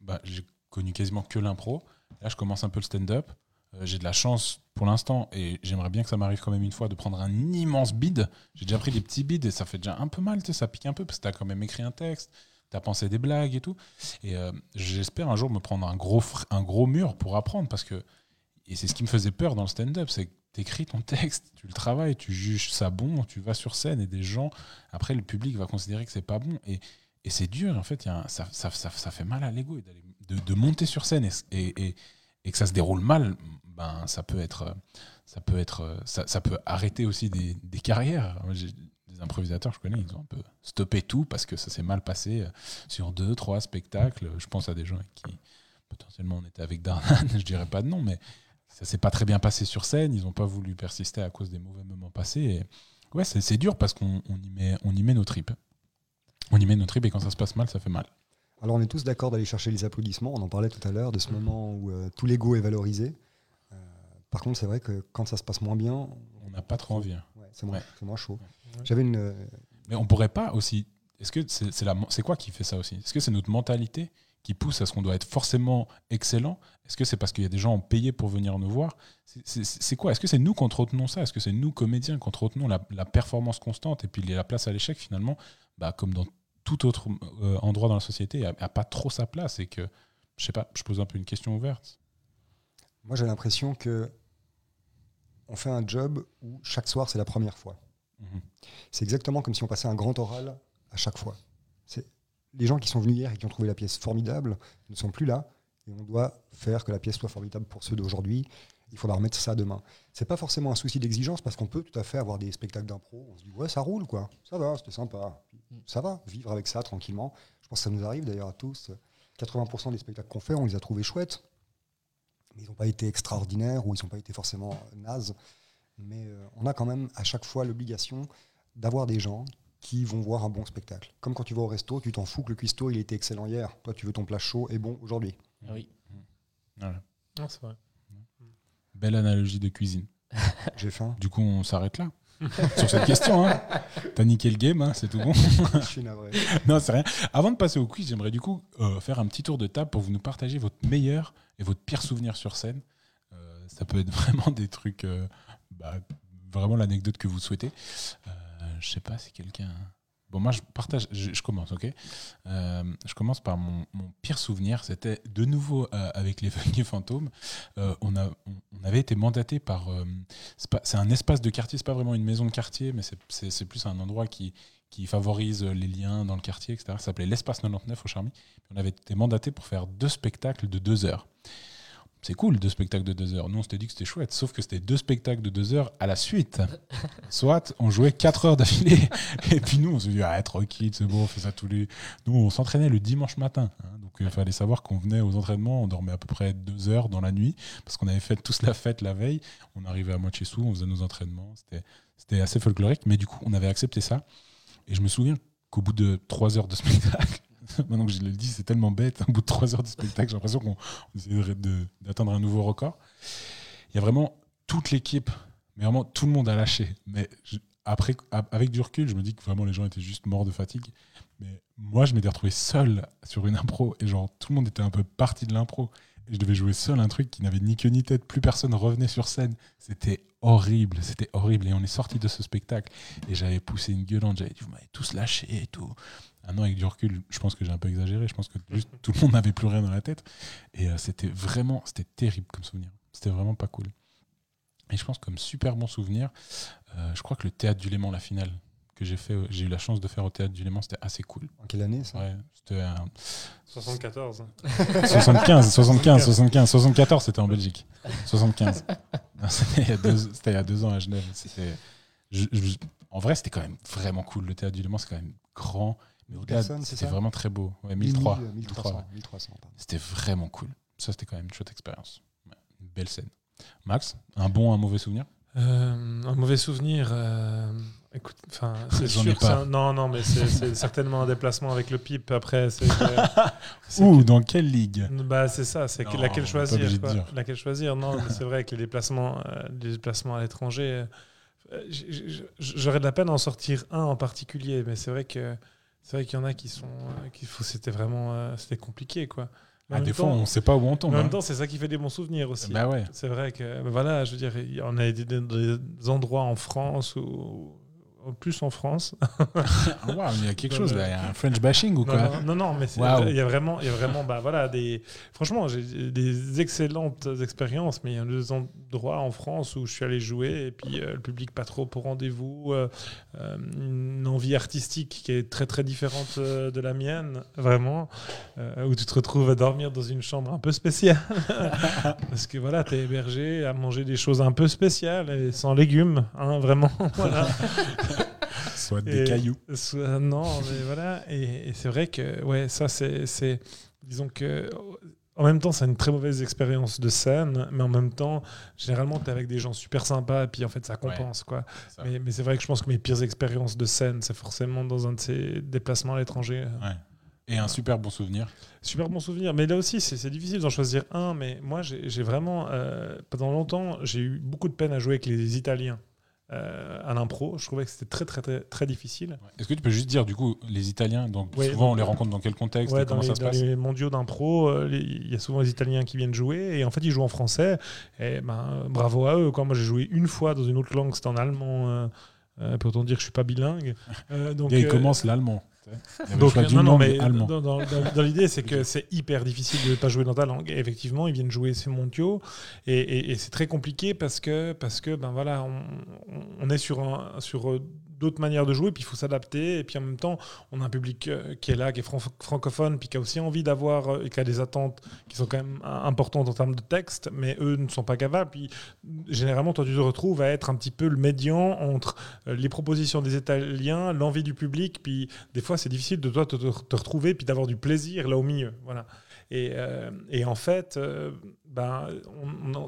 bah, j'ai connu quasiment que l'impro. Là, je commence un peu le stand-up. Euh, j'ai de la chance pour l'instant, et j'aimerais bien que ça m'arrive quand même une fois de prendre un immense bide. J'ai déjà pris des petits bides et ça fait déjà un peu mal, ça pique un peu parce que tu as quand même écrit un texte, tu as pensé des blagues et tout. Et euh, j'espère un jour me prendre un gros, un gros mur pour apprendre parce que et c'est ce qui me faisait peur dans le stand-up, c'est que tu écris ton texte, tu le travailles, tu juges ça bon, tu vas sur scène et des gens, après le public va considérer que c'est pas bon. Et, et c'est dur, en fait, ça, fait mal à l'ego de, monter sur scène et, que ça se déroule mal, ben, ça peut être. Ça peut, être, ça, peut arrêter aussi des, carrières. Des improvisateurs, je connais, ils ont un peu stoppé tout parce que ça s'est mal passé euh, sur deux, trois spectacles. Je pense à des gens qui potentiellement on était avec Darnan, je dirais pas de nom, mais ça s'est pas très bien passé sur scène. Ils n'ont pas voulu persister à cause des mauvais moments passés. Ouais, c'est dur parce qu'on y met nos tripes. On y met nos tripes et quand ça se passe mal, ça fait mal. Alors on est tous d'accord d'aller chercher les applaudissements, on en parlait tout à l'heure, de ce moment où euh, tout l'ego est valorisé. Euh, par contre, c'est vrai que quand ça se passe moins bien, On n'a pas trop envie. hein. ouais, c'est moins, Ouais. c'est moins chaud. Ouais. J'avais une, euh, Mais on pourrait pas aussi. Est-ce que c'est c'est quoi qui fait ça aussi? Est-ce que c'est notre mentalité qui pousse à ce qu'on doit être forcément excellent? Est-ce que c'est parce qu'il y a des gens ont payé pour venir nous voir? C'est quoi? Est-ce que c'est nous qui entretenons ça? Est-ce que c'est nous comédiens qui entretenons la, la performance constante et puis la place à l'échec finalement? Bah, Comme dans tout autre euh, endroit dans la société, a, a pas trop sa place et que je sais pas. Je pose un peu une question ouverte. moi j'ai l'impression que on fait un job où chaque soir c'est la première fois. Mhm. C'est exactement comme si on passait un grand oral à chaque fois. C'est les gens qui sont venus hier et qui ont trouvé la pièce formidable ne sont plus là et on doit faire que la pièce soit formidable pour ceux d'aujourd'hui. Il faudra remettre ça demain. C'est pas forcément un souci d'exigence parce qu'on peut tout à fait avoir des spectacles d'impro. On se dit ouais ça roule quoi, ça va, c'était sympa. Puis, Ça va, vivre avec ça tranquillement. Je pense que ça nous arrive d'ailleurs à tous. 80% des spectacles qu'on fait, on les a trouvés chouettes, mais ils n'ont pas été extraordinaires ou ils n'ont pas été forcément nazes. Mais euh, on a quand même à chaque fois l'obligation d'avoir des gens qui vont voir un bon spectacle. Comme quand tu vas au resto, tu t'en fous que le cuistot il était excellent hier. Toi, tu veux ton plat chaud et bon aujourd'hui. Oui. Voilà. Non, c'est vrai. Belle analogie de cuisine. J'ai faim. Du coup, on s'arrête là. Sur cette question, hein. t'as niqué le game, hein, c'est tout bon. Je suis navré. non, c'est rien. Avant de passer au quiz, j'aimerais du coup euh, faire un petit tour de table pour vous nous partager votre meilleur et votre pire souvenir sur scène. Euh, ça peut être vraiment des trucs, euh, bah, vraiment l'anecdote que vous souhaitez. Je sais pas si quelqu'un. Bon, moi, je partage, je, commence, ok? Euh, Je commence par mon, pire souvenir. C'était de nouveau euh, avec les Feuillets Fantômes. Euh, on, a, on, avait été mandaté par. c'est un espace de quartier, c'est pas vraiment une maison de quartier, mais c'est- plus un endroit qui, qui favorise les liens dans le quartier, etc. Ça s'appelait l'Espace 99 au Charmy. On avait été mandaté pour faire deux spectacles de deux heures. C'est cool, deux spectacles de deux heures. Nous, on s'était dit que c'était chouette, sauf que c'était deux spectacles de deux heures à la suite. Soit on jouait quatre heures d'affilée, et puis nous, on se dit, ah, tranquille, c'est bon, on fait ça tous les. Nous, on s'entraînait le dimanche matin. hein. donc il fallait savoir qu'on venait aux entraînements, on dormait à peu près deux heures dans la nuit, parce qu'on avait fait tous la fête la veille. On arrivait à moitié sous, on faisait nos entraînements. C'était assez folklorique, mais du coup, on avait accepté ça. Et je me souviens qu'au bout de trois heures de spectacle, maintenant que je le dis, c'est tellement bête, au bout de trois heures de spectacle, j'ai l'impression qu'on on essaie d'atteindre un nouveau record. Il y a vraiment toute l'équipe, mais vraiment tout le monde a lâché. Mais après, avec du recul, je me dis que vraiment les gens étaient juste morts de fatigue. Mais moi, je m'étais retrouvé seul sur une impro, et genre tout le monde était un peu parti de l'impro. Et je devais jouer seul un truc qui n'avait ni queue ni tête, plus personne revenait sur scène. C'était horrible, c'était horrible. Et on est sorti de ce spectacle, et j'avais poussé une gueulante, j'avais dit, vous m'avez tous lâché et tout. Maintenant, avec du recul, je pense que j'ai un peu exagéré. Je pense que juste tout le monde n'avait plus rien dans la tête. Et euh, c'était vraiment, c'était terrible comme souvenir. C'était vraiment pas cool. Et je pense comme super bon souvenir, euh, je crois que le théâtre du Léman, la finale que j'ai fait, j'ai eu la chance de faire au théâtre du Léman, c'était assez cool. En quelle année ça? Ouais, c'était un 74. 75, 75, 75, 74, c'était en Belgique. 75. Non, C'était il, y a deux- c'était il y a deux ans à Genève. C'était, je- je- en vrai, c'était quand même vraiment cool. Le théâtre du Léman, c'est quand même, grand. Mais au-delà, c'était vraiment très beau. Ouais, 1003. 1000, 1003, 1300. ouais. 1300, pardon. C'était vraiment cool. Ça, c'était quand même une chouette expérience. Ouais, Une belle scène. Max, un bon, un mauvais souvenir? Euh, un mauvais souvenir. euh, écoute, enfin, c'est sûr. un- non, non, mais c'est certainement un déplacement avec le pipe. Après, c'est que- dans quelle ligue? Bah, c'est ça, c'est laquelle choisir. quoi. Laquelle choisir Non, mais c'est vrai que les déplacements, euh, les déplacements à l'étranger, euh, j'aurais de la peine à en sortir un en particulier, mais c'est vrai que c'est vrai qu'il y en a qui sont, euh, faut, c'était vraiment, euh, c'était compliqué, quoi. Même des fois, on sait pas où on tombe. en même hein. temps, c'est ça qui fait des bons souvenirs aussi. Bah ouais. C'est vrai que, ben voilà, je veux dire, on a des, des- endroits en France ou en plus en France. Ah, waouh, il y a quelque chose là. Il y a un French bashing ou quoi non, non, non, mais il y a vraiment, il y a vraiment, bah voilà, des. Franchement, j'ai des excellentes expériences, mais il y a deux endroits en France où je suis allé jouer et puis euh, le public pas trop pour rendez-vous, euh, euh, une envie artistique qui est très très différente de la mienne, vraiment, euh, où tu te retrouves à dormir dans une chambre un peu spéciale parce que voilà, tu es hébergé à manger des choses un peu spéciales et sans légumes, hein, vraiment, voilà. Soit des Et- cailloux. Soit- non, mais voilà. Et, et c'est vrai que, ouais, ça, c'est. c'est- Disons que. En même temps, c'est une très mauvaise expérience de scène, mais en même temps, généralement, tu es avec des gens super sympas, et puis en fait, ça compense. quoi. ça. Mais, mais c'est vrai que je pense que mes pires expériences de scène, c'est forcément dans un de ces déplacements à l'étranger. Ouais. Et un super bon souvenir. Super bon souvenir. Mais là aussi, c'est c'est difficile d'en choisir un. Mais moi, j'ai j'ai vraiment, euh, pendant longtemps, j'ai eu beaucoup de peine à jouer avec les Italiens euh, à l'impro. Je trouvais que c'était très, très, très, très difficile. Est-ce que tu peux juste dire, du coup, les Italiens, donc Ouais, souvent donc- on les rencontre dans quel contexte Ouais, et comment les, ça se dans passe les mondiaux d'impro, euh, il y a souvent les Italiens qui viennent jouer et en fait ils jouent en français. Et ben bravo à eux. Quoi. Moi j'ai joué une fois dans une autre langue, c'était en allemand. Euh, euh, peut on dire que je suis pas bilingue. Donc, Et il euh, commence l'allemand. Donc, non, non, mais dans, dans- dans- dans l'idée, c'est que c'est hyper difficile de ne pas jouer dans ta langue. Et effectivement, ils viennent jouer ces mondiaux. Et, et- et c'est très compliqué parce que, parce que ben voilà, on, on- on est sur, un- sur euh, d'autres manières de jouer, puis il faut s'adapter. Et puis en même temps, on a un public euh, qui est là, qui est fran- francophone, puis qui a aussi envie d'avoir, euh, et qui a des attentes qui sont quand même euh, importantes en termes de texte, mais eux ne sont pas capables. Puis généralement, toi, tu te retrouves à être un petit peu le médian entre les propositions des Italiens, l'envie du public, puis des fois, c'est difficile de toi te retrouver, puis d'avoir du plaisir là au milieu. Voilà. Et, euh, et en fait, euh, ben,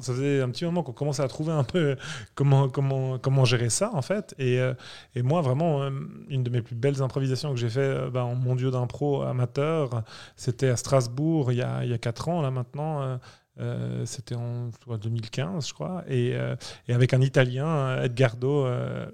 ça faisait un petit moment qu'on commençait à trouver un peu comment, comment, comment gérer ça, en fait. Et, euh, et moi, vraiment, une de mes plus belles improvisations que j'ai fait ben, en mondiaux d'impro amateur, c'était à Strasbourg il y a, il y a 4 ans, là maintenant. c'était en je crois, 2015, je crois, et, et avec un Italien, Edgardo.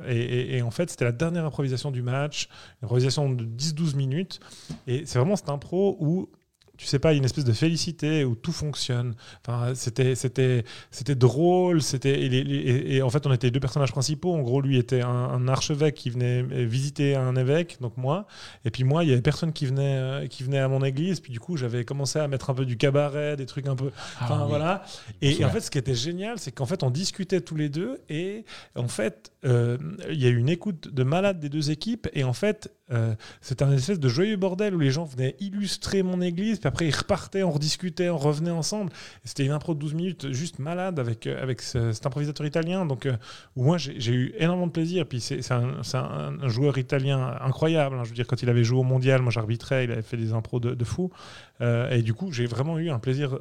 et, et- et en fait, c'était la dernière improvisation du match, une improvisation de 10-12 minutes. Et c'est vraiment cette impro où tu sais pas, une espèce de félicité où tout fonctionne. Enfin, c'était, c'était, c'était drôle. C'était, et, les- et- et en fait, on était deux personnages principaux. En gros, lui était un, un archevêque qui venait visiter un évêque, donc moi. Et puis moi, il y avait personne qui venait, euh, qui venait à mon église. Puis du coup, j'avais commencé à mettre un peu du cabaret, des trucs un peu. Ah Enfin oui. voilà. Et, et en fait, ce qui était génial, c'est qu'en fait, on discutait tous les deux et en fait, euh, il y a eu une écoute de malade des deux équipes et en fait, euh, c'était un espèce de joyeux bordel où les gens venaient illustrer mon église, puis après ils repartaient, on rediscutait, on revenait ensemble. C'était une impro de 12 minutes juste malade avec, euh, cet improvisateur italien, donc euh, moi j'ai eu énormément de plaisir. Puis c'est un, un- joueur italien incroyable. hein. Je veux dire, quand il avait joué au mondial, moi j'arbitrais, il avait fait des impros de, fou. Et du coup, j'ai vraiment eu un plaisir.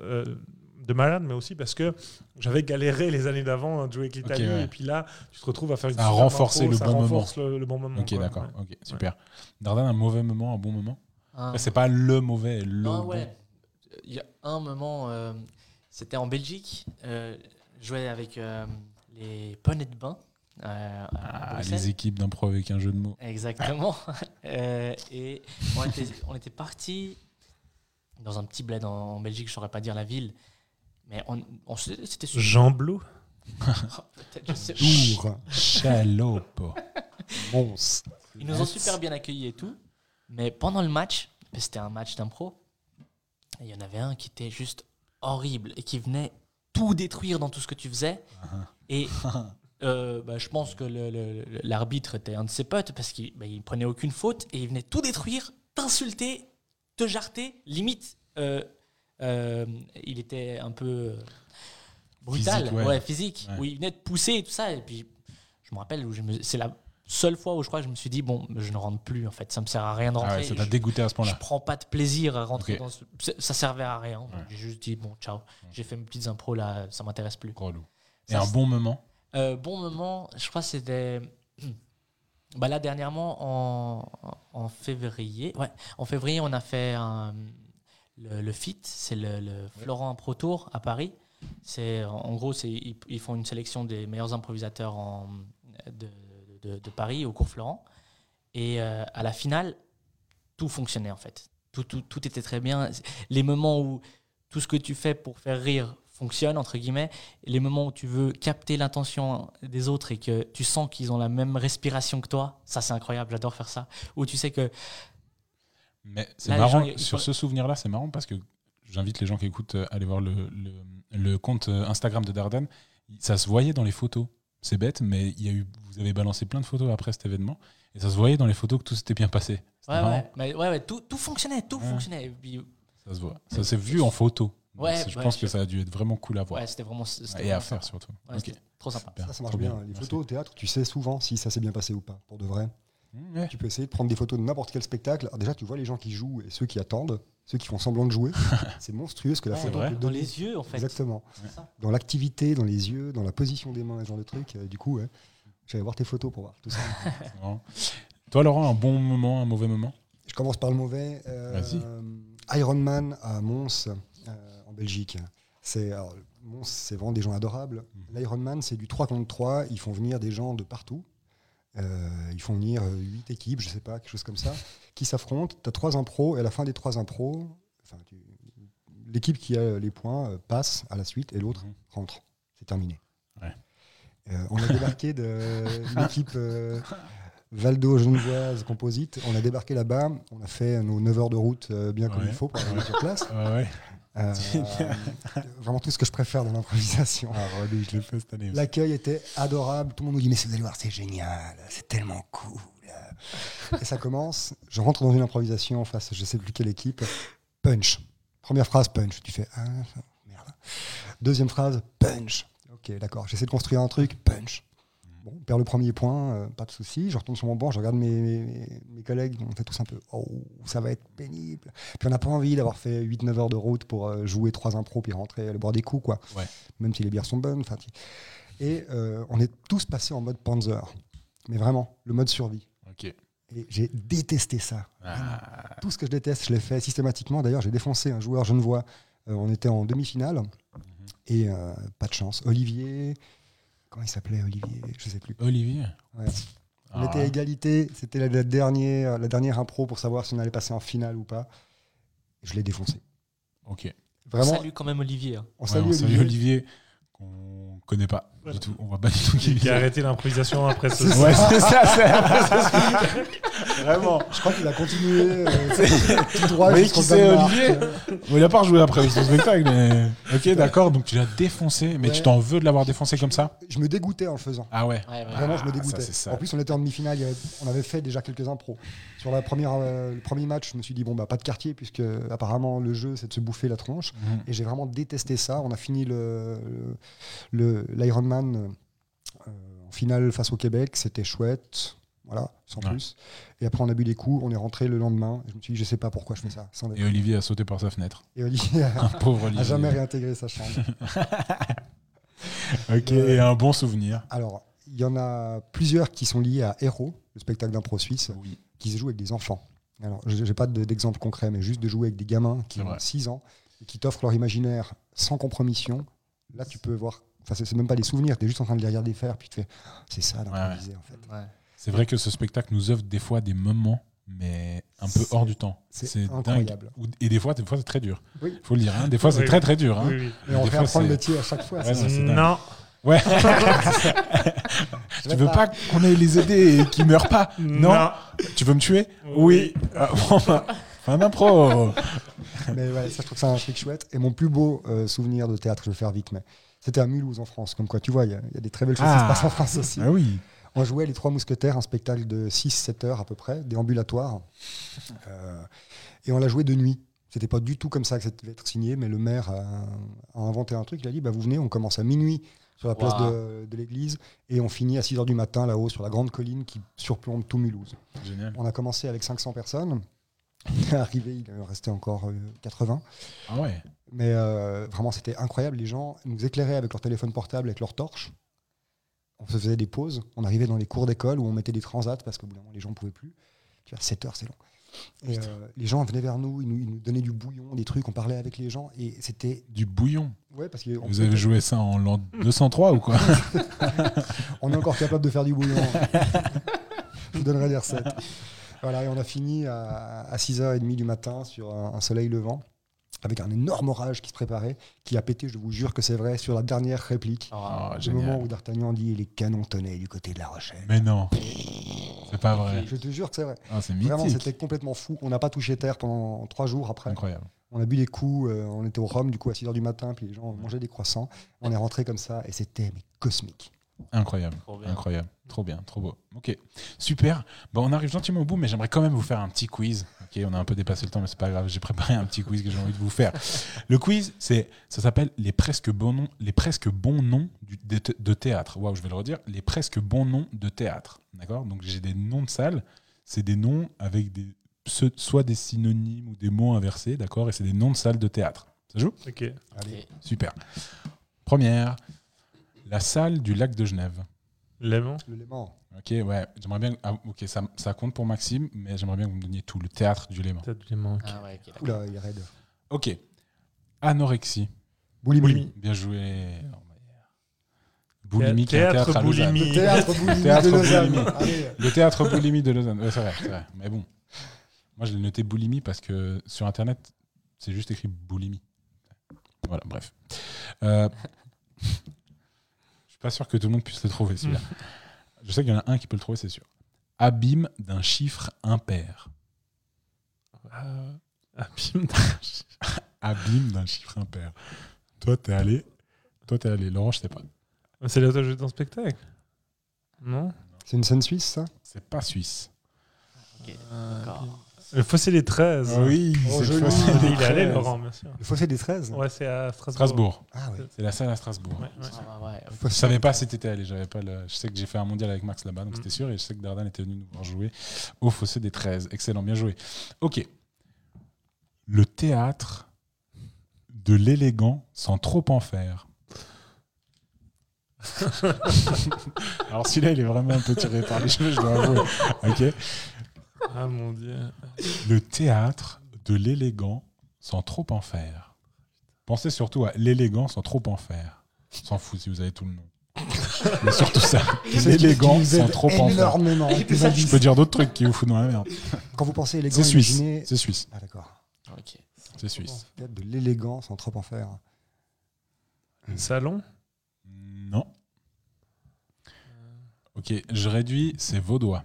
De malade, mais aussi parce que j'avais galéré les années d'avant à jouer avec l'Italie, ouais. et puis là, tu te retrouves à faire une Ça a super renforcé impro, le ça bon renforce Le, le bon moment. Ok, quoi. d'accord. Ouais. Ok, super. Dardan, un mauvais moment, un bon moment Après, C'est pas le mauvais, le bon. ouais. Il y a un moment, euh, c'était en Belgique. Euh, je jouais avec euh, les poneys de bain. euh, à Ah, les équipes d'impro avec un jeu de mots. Exactement. Euh, et on était, on était parti dans un petit bled en, en Belgique, je saurais pas dire la ville, mais on, on c'était super. Jean Blou Dour, Chalope. monstre. Ils nous ont super bien accueillis et tout. Mais pendant le match, c'était un match d'impro, il y en avait un qui était juste horrible et qui venait tout détruire dans tout ce que tu faisais. Et euh, bah, je pense que l'arbitre était un de ses potes parce qu'il bah, il prenait aucune faute et il venait tout détruire, t'insulter, te jarter, limite. euh, euh, il était un peu euh, brutal, Physique, ouais. ouais. physique, Ouais. où il venait te pousser et tout ça. Et puis, je me rappelle, où je me- c'est la seule fois où je crois que je me suis dit, bon, je ne rentre plus, en fait, ça me sert à rien de Ah rentrer. ouais, ça t'a je, dégoûté à ce je point-là. prends pas de plaisir à rentrer dans ce... Ça servait à rien. J'ai juste dit, bon, ciao. J'ai fait mes petites impros, là, ça m'intéresse plus. Relou. Et Ça, un bon moment. Euh, bon moment, je crois que c'était. Bah là, dernièrement, en, en février, ouais, en février, on a fait un- le, le FIT, c'est le, le Florent Pro Tour à Paris. C'est en gros, c'est ils, ils font une sélection des meilleurs improvisateurs en- de, de- de Paris au cours Florent. Et euh, à la finale, tout fonctionnait en fait. Tout, tout, tout était très bien. Les moments où tout ce que tu fais pour faire rire fonctionne, entre guillemets, et les moments où tu veux capter l'intention des autres et que tu sens qu'ils ont la même respiration que toi, ça c'est incroyable, j'adore faire ça. Où tu sais que Mais c'est marrant, gens, sur ce souvenir-là, c'est marrant parce que j'invite les gens qui écoutent euh, à aller voir le, le- le compte euh, Instagram de Dardan. Ça se voyait dans les photos. C'est bête, mais il y a eu, vous avez balancé plein de photos après cet événement. Et ça se voyait dans les photos que tout s'était bien passé. Ouais, ouais, mais ouais, ouais, tout, tout fonctionnait, tout Ouais. fonctionnait. Puis, Ça se voit. Ça s'est vu en photo. Ouais, je ouais, pense je- que ça a dû être vraiment cool à voir. ouais, c'était vraiment. Et à faire sympa. surtout. Trop sympa. Super, Ça, ça marche bien. Les Merci. photos au théâtre, tu sais souvent si ça s'est bien passé ou pas, pour de vrai. Mmh, ouais. Tu peux essayer de prendre des photos de n'importe quel spectacle. Alors déjà, tu vois les gens qui jouent et ceux qui attendent, ceux qui font semblant de jouer. c'est monstrueux ce que la Ouais, photo peut Dans les yeux, en fait. Exactement. Dans l'activité, dans les yeux, dans la position des mains, ce genre de truc. Euh, du coup, ouais, j'allais voir tes photos pour voir tout ça. Toi, Laurent, un bon moment, un mauvais moment? Je commence par le mauvais. Euh, Vas-y. Ironman à Mons, euh, en Belgique. C'est alors, Mons, c'est vraiment des gens adorables. Mhm. L'Ironman, c'est du 3 contre 3. Ils font venir des gens de partout. Euh, ils font venir 8 équipes, je sais pas, quelque chose comme ça, qui s'affrontent. Tu as trois impros et à la fin des trois impros, enfin, l'équipe qui a les points euh, passe à la suite et l'autre Mhm. rentre. C'est terminé. Ouais. Euh, on a débarqué de l'équipe euh, Valdo Genevoise Composite. On a débarqué là-bas. On a fait nos 9 heures de route euh, bien comme il faut pour arriver sur place. Ouais. Euh, vraiment tout ce que je préfère dans l'improvisation. Ah. L'accueil était adorable. Tout le monde nous dit Mais vous allez voir, c'est génial, c'est tellement cool. Et ça commence. Je rentre dans une improvisation face, je sais plus quelle équipe. Punch. Première phrase, punch. Tu fais Ah, merde. Deuxième phrase, punch. Ok, d'accord. J'essaie de construire un truc, punch. Bon, on perd le premier point, euh, pas de souci. Je retourne sur mon banc, je regarde mes, mes- mes collègues, on fait tous un peu Oh, ça va être pénible. Puis on n'a pas envie d'avoir fait 8-9 heures de route pour euh, jouer trois impros puis rentrer aller boire des coups, quoi. Ouais. Même si les bières sont bonnes. Et euh, on est tous passés en mode Panzer. Mais vraiment, le mode survie. Et j'ai détesté ça. Ah, Tout ce que je déteste, je l'ai fait systématiquement. D'ailleurs, j'ai défoncé un joueur genevois. On était en demi-finale. Et euh, pas de chance. Olivier. Comment il s'appelait, Olivier Je sais plus. Olivier. Ouais. On Ah, était à égalité. C'était la, la dernière, la dernière impro pour savoir si on allait passer en finale ou pas. Je l'ai défoncé. Ok. Vraiment, Salut quand même Olivier. hein. on Ouais, salue on salue Olivier. Olivier, qu'on connaît pas du tout. On voit pas du tout qui a arrêté l'improvisation après ce Ouais, c'est ça, c'est Vraiment. Je crois qu'il a continué euh, tout droit. Vous voyez jusqu'au qui c'est. Olivier Bon, il a pas rejoué après son spectacle, mais. Ok, d'accord, donc tu l'as défoncé, mais Ouais. tu t'en veux de l'avoir défoncé comme ça Je me dégoûtais en le faisant. Ah ouais. Vraiment, je me Ah, dégoûtais. ça, c'est ça. En plus, on était en demi-finale. On avait fait déjà quelques impros. Sur la première, euh, le premier match, je me suis dit, bon, bah, pas de quartier, puisque apparemment, le jeu, c'est de se bouffer la tronche. Mhm. Et j'ai vraiment détesté ça. On a fini le, le, l'Ironman euh, en finale face au Québec. C'était chouette. Voilà, sans Ouais. plus. Et après, on a bu des coups. On est rentré le lendemain. Et je me suis dit, je sais pas pourquoi je fais ça. Sans Et Olivier a sauté par sa fenêtre. Et Olivier a, Un pauvre Olivier. a jamais réintégré sa chambre. Ok, et un bon souvenir. Alors, il y en a plusieurs qui sont liés à Hero, le spectacle d'impro suisse, Oui. qui se joue avec des enfants. Alors, je n'ai pas de- d'exemple concret, mais juste de jouer avec des gamins qui ont vrai. 6 ans et qui t'offrent leur imaginaire sans compromission. Là, tu peux voir. Enfin, c'est même pas des souvenirs, tu es juste en train de les regarder faire, puis tu fais c'est ça d'improviser en fait. Ouais. C'est vrai que ce spectacle nous offre des fois des moments, mais un peu hors du temps. c'est dingue. incroyable. Ou- Et des fois, des fois c'est très dur. Oui. Faut le dire. hein. Des fois, c'est Oui. très très dur. hein. Oui, oui. Et on Des fait apprendre le métier à chaque fois. Ouais, non, ça. dingue. Ouais. Tu veux pas qu'on aille les aider et qu'ils meurent pas? Non. Tu veux me tuer? Oui. Ah, bah, fin d'impro. Mais ouais, ça, je trouve que c'est un truc chouette. Et mon plus beau euh, souvenir de théâtre, je vais faire vite, mais c'était à Mulhouse en France. Comme quoi, tu vois, il y, a- il y a des très belles choses qui se Ah. passent en France aussi. Ah oui. On jouait Les Trois Mousquetaires, un spectacle de 6-7 heures à peu près, déambulatoire. Euh, et on l'a joué de nuit. C'était pas du tout comme ça que ça devait être signé, mais le maire a, a inventé un truc. Il a dit bah, Vous venez, on commence à minuit sur la place Wow. de, de l'église. Et on finit à 6 h du matin là-haut sur la grande colline qui surplombe tout Mulhouse. Génial. On a commencé avec 500 personnes. On est arrivé, il en restait encore euh, 80. Ah ouais. Mais euh, vraiment, c'était incroyable. Les gens nous éclairaient avec leur téléphone portable, avec leurs torches. On se faisait des pauses. On arrivait dans les cours d'école où on mettait des transats parce qu'au bout d'un moment, les gens ne pouvaient plus. Tu vois, 7 heures, c'est long. Et euh, les gens venaient vers nous, ils nous, ils nous donnaient du bouillon, des trucs, on parlait avec les gens. Et c'était. Du bouillon. Ouais, parce qu'on Vous avez joué ça en l'an 203 ou quoi on est encore capable de faire du bouillon. Je vous donnerai des recettes. Voilà, et on a fini à, à 6h30 du matin sur un, un soleil levant, avec un énorme orage qui se préparait, qui a pété, je vous jure que c'est vrai, sur la dernière réplique. Ah, Le génial. moment où D'Artagnan dit les canons tonnaient du côté de la Rochelle. Mais non. C'est pas vrai. Je te jure que c'est vrai. Ah, Vraiment, c'était complètement fou. On n'a pas touché terre pendant trois jours après. Incroyable. On a bu des coups, euh, on était au Rhum du coup à 6h du matin, puis les gens mangeaient des croissants. On est rentré comme ça et c'était mais, cosmique. Incroyable. Trop bien. Incroyable. Trop bien. Trop beau. Ok. Super. Bon, on arrive gentiment au bout, mais j'aimerais quand même vous faire un petit quiz. Ok, on a un peu dépassé le temps, mais c'est pas grave. J'ai préparé un petit quiz que j'ai envie de vous faire. Le quiz, c'est, ça s'appelle les presque bons noms, les presque bons noms du- de, de théâtre. Waouh, je vais le redire. Les presque bons noms de théâtre. D'accord? Donc j'ai des noms de salles. C'est des noms avec des soit des synonymes ou des mots inversés, d'accord? Et c'est des noms de salles de théâtre. Ça joue? Ok. Allez. Super. Première, la salle du lac de Genève. Léman? Le Léman. Ok, ouais, j'aimerais bien. ah, ok, ça, ça compte pour Maxime, mais j'aimerais bien que vous me donniez tout. Le théâtre du Léman. Peut-être Léman. ok. Ah ouais, ok, d'accord. Oula, il est raide. Ok. Anorexie. Boulimie. Bien joué. Boulimie, qui est un Théâtre à Lausanne. boulimie. Le théâtre Boulimie Théâtre de Lausanne. Boulimie. Allez. Le théâtre boulimie de Lausanne. Ouais, c'est vrai, c'est vrai. Mais bon, moi je l'ai noté boulimie parce que sur internet, c'est juste écrit boulimie. Voilà, bref. Euh, pas sûr que tout le monde puisse le trouver celui-là. Je sais qu'il y en a un qui peut le trouver, c'est sûr. Abîme d'un chiffre impair. Euh, abîme. Abîme d'un chiffre impair. Toi, t'es allé. Toi, t'es allé. Laurent, je sais pas. C'est là où j'étais en spectacle Non? C'est une scène suisse, ça? C'est pas suisse. D'accord. Le Fossé des 13. Oui, Oh, c'est joli. facile. Il est allé, Laurent, bien sûr. Le fossé des 13 Ouais, c'est à Strasbourg. Strasbourg. Ah oui. C'est la salle à Strasbourg. Ouais, ouais. Ah, ouais, ok. Je savais pas si t'étais allé. J'avais pas le... Je sais que j'ai fait un mondial avec Max là-bas, donc Mm. c'était sûr. Et je sais que Dardan était venu nous voir jouer au Fossé des 13. Excellent, bien joué. Ok. Le théâtre de l'élégant sans trop en faire. Alors celui-là, il est vraiment un peu tiré par les cheveux, je dois avouer. Ok. Ah mon dieu. Le théâtre de l'élégant sans trop en faire. Pensez surtout à l'élégant sans trop en faire. S'en fout si vous avez tout le nom. Mais surtout ça. C'est L'élégant sans trop en faire. énormément. Je peux dire d'autres trucs qui vous foutent dans la merde. Quand vous pensez élégant, C'est suisse. imaginez- C'est suisse. Ah d'accord. Ok. C'est suisse. Peut-être de l'élégance sans trop en faire. Salon? Non. Ok, je réduis, c'est vaudois.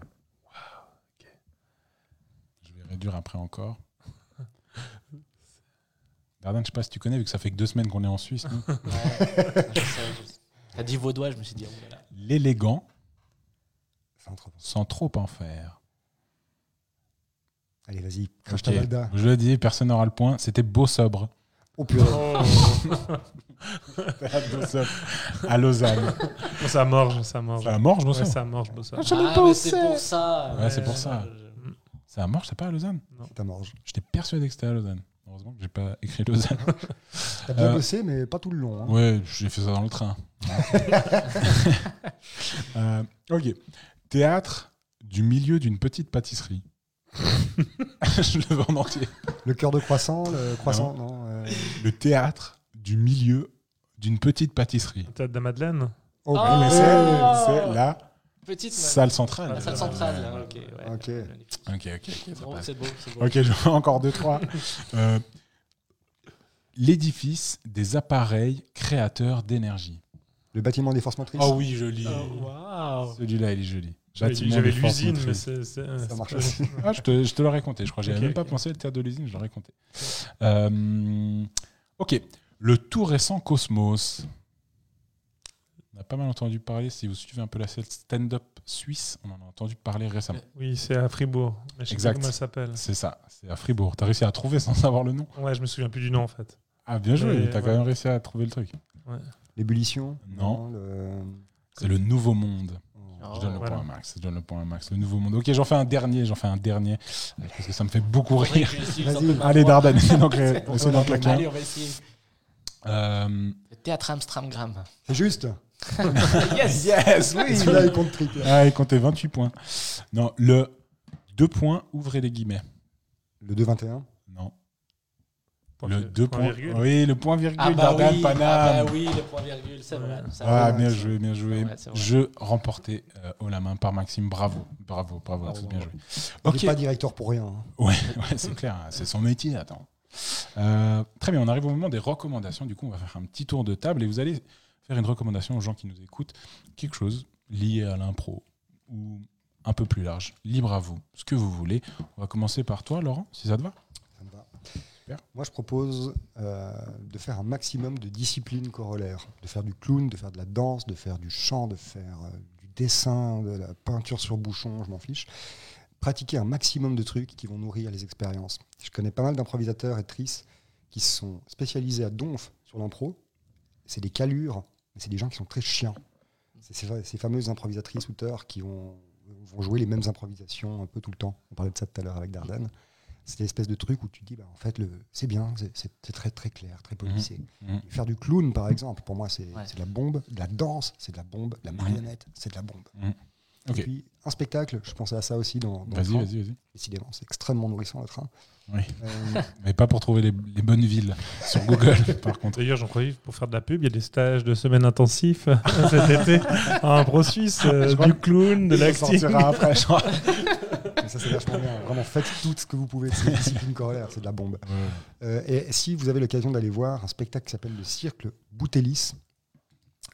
Je vais réduire après encore. Dardan, je sais pas si tu connais, vu que ça fait que deux semaines qu'on est en Suisse. nous. Ouais, je sais, je sais. T'as dit vaudois, je me suis dit, oh. L'élégant Sans trop. sans trop en faire. Allez, vas-y. Crache Ok, ta Valda. Je le dis, personne n'aura le point. C'était beau sobre. Oh purée. Beau sobre. à Lausanne. Oh, ça morge, ça morge. À Morges, beau Ouais, sobre. ça morge, beau ça. Ah, mais c'est pour ça. Ouais, c'est pour ça. Je- C'est à Morges, c'est pas à Lausanne C'est à Morge. J'étais persuadé que c'était à Lausanne. Heureusement que j'ai pas écrit Lausanne. T'as bien Euh, bossé, mais pas tout le long. hein. Ouais, j'ai fait ça dans le train. Euh, ok. Théâtre du milieu d'une petite pâtisserie. Je le veux en entier. Le cœur de croissant, le croissant, non. euh, Le théâtre du milieu d'une petite pâtisserie. Tête de Madeleine Oh, Ah, Mais c'est c'est la Petite salle centrale. Salle ok. ouais. Ok. Ok, ok, ok. ça Bon, c'est beau, c'est beau. Ok, je vois encore deux, trois. Euh, L'édifice des appareils créateurs d'énergie. Le bâtiment des forces motrices. Oh oui, joli. Oh, Waouh Celui-là, il est joli. J'avais l'usine, mais c'est. c'est- c'est marche aussi. Ah, je te, je te l'aurais compté, je crois. J'avais Ok, même pas pensé le théâtre de l'usine, je l'aurais compté. Euh, ok. Le tout récent Cosmos. On a pas mal entendu parler, si vous suivez un peu la scène stand-up suisse, on en a entendu parler récemment. Oui, c'est à Fribourg. Mais je sais Exact. pas comment elle s'appelle. C'est ça, c'est à Fribourg. T'as réussi à trouver sans savoir le nom Ouais, je me souviens plus du nom en fait. Ah, bien joué, Ouais, t'as quand même réussi à trouver le truc. Ouais. L'ébullition Non. le- C'est le nouveau monde. Oh, je donne le voilà. point à Max. Je donne le point à Max. Le nouveau monde. Ok, j'en fais un dernier. J'en fais un dernier. Parce que ça me fait beaucoup rire. Vas-y. Allez, Dardan, essaie d'en C'est toi, d'en claquer un. Allez, on va essayer. Euh, Le théâtre Amstramgram. C'est juste. yes yes, oui. Celui-là, il compte triple. Ah, il comptait 28 points. Non, le 2 points, ouvrez les guillemets. Le 2-21. Non. Point le vi- 2 point points. virgule. Oui, le point virgule, Ah bah, Dardan, oui, Paname. ah bah oui, le point virgule, c'est vrai. Ah, Ouais, bien joué, bien joué. Vrai. Jeu remporté euh, haut la main par Maxime. Bravo, bravo, bravo. Bravo, c'est bien joué. Il Ok, n'est pas directeur pour rien. hein. ouais, ouais, c'est clair, hein, c'est son métier. Attends. Euh, très bien, on arrive au moment des recommandations. Du coup, on va faire un petit tour de table et vous allez faire une recommandation aux gens qui nous écoutent. Quelque chose lié à l'impro ou un peu plus large. Libre à vous, ce que vous voulez. On va commencer par toi, Laurent, si ça te va. Ça me va. Super. Moi, je propose euh, de faire un maximum de disciplines corollaires, de faire du clown, de faire de la danse, de faire du chant, de faire euh, du dessin, de la peinture sur bouchon, je m'en fiche. Pratiquer un maximum de trucs qui vont nourrir les expériences. Je connais pas mal d'improvisateurs et actrices qui sont spécialisés à donf sur l'impro. C'est des calures, mais c'est des gens qui sont très chiants. C'est ces, fameuses improvisatrices, auteurs qui ont- vont jouer les mêmes improvisations un peu tout le temps. On parlait de ça tout à l'heure avec Dardan. C'est l'espèce de truc où tu te dis, bah, en fait, c'est bien, c'est- très très clair, très policé. Mhm. Faire du clown, par exemple, pour moi, c'est Ouais. de la bombe. De la danse, c'est de la bombe. De la marionnette, c'est de la bombe. Et puis, un spectacle, je pensais à ça aussi dans, dans le Vas-y, train. vas-y, vas-y. Décidément, c'est extrêmement nourrissant le train. Oui. Euh, Mais pas pour trouver les, les bonnes villes sur Google, par contre. D'ailleurs, j'en profite pour faire de la pub. Il y a des stages de semaine intensifs cet été à Impro Suisse, euh, du clown, de Ça l'acting. sortira après, je crois. mais ça, c'est vachement bien. Vraiment, faites tout ce que vous pouvez de ces disciplines corollaires, c'est de la bombe. Euh, et si vous avez l'occasion d'aller voir un spectacle qui s'appelle le Cirque Boutelis,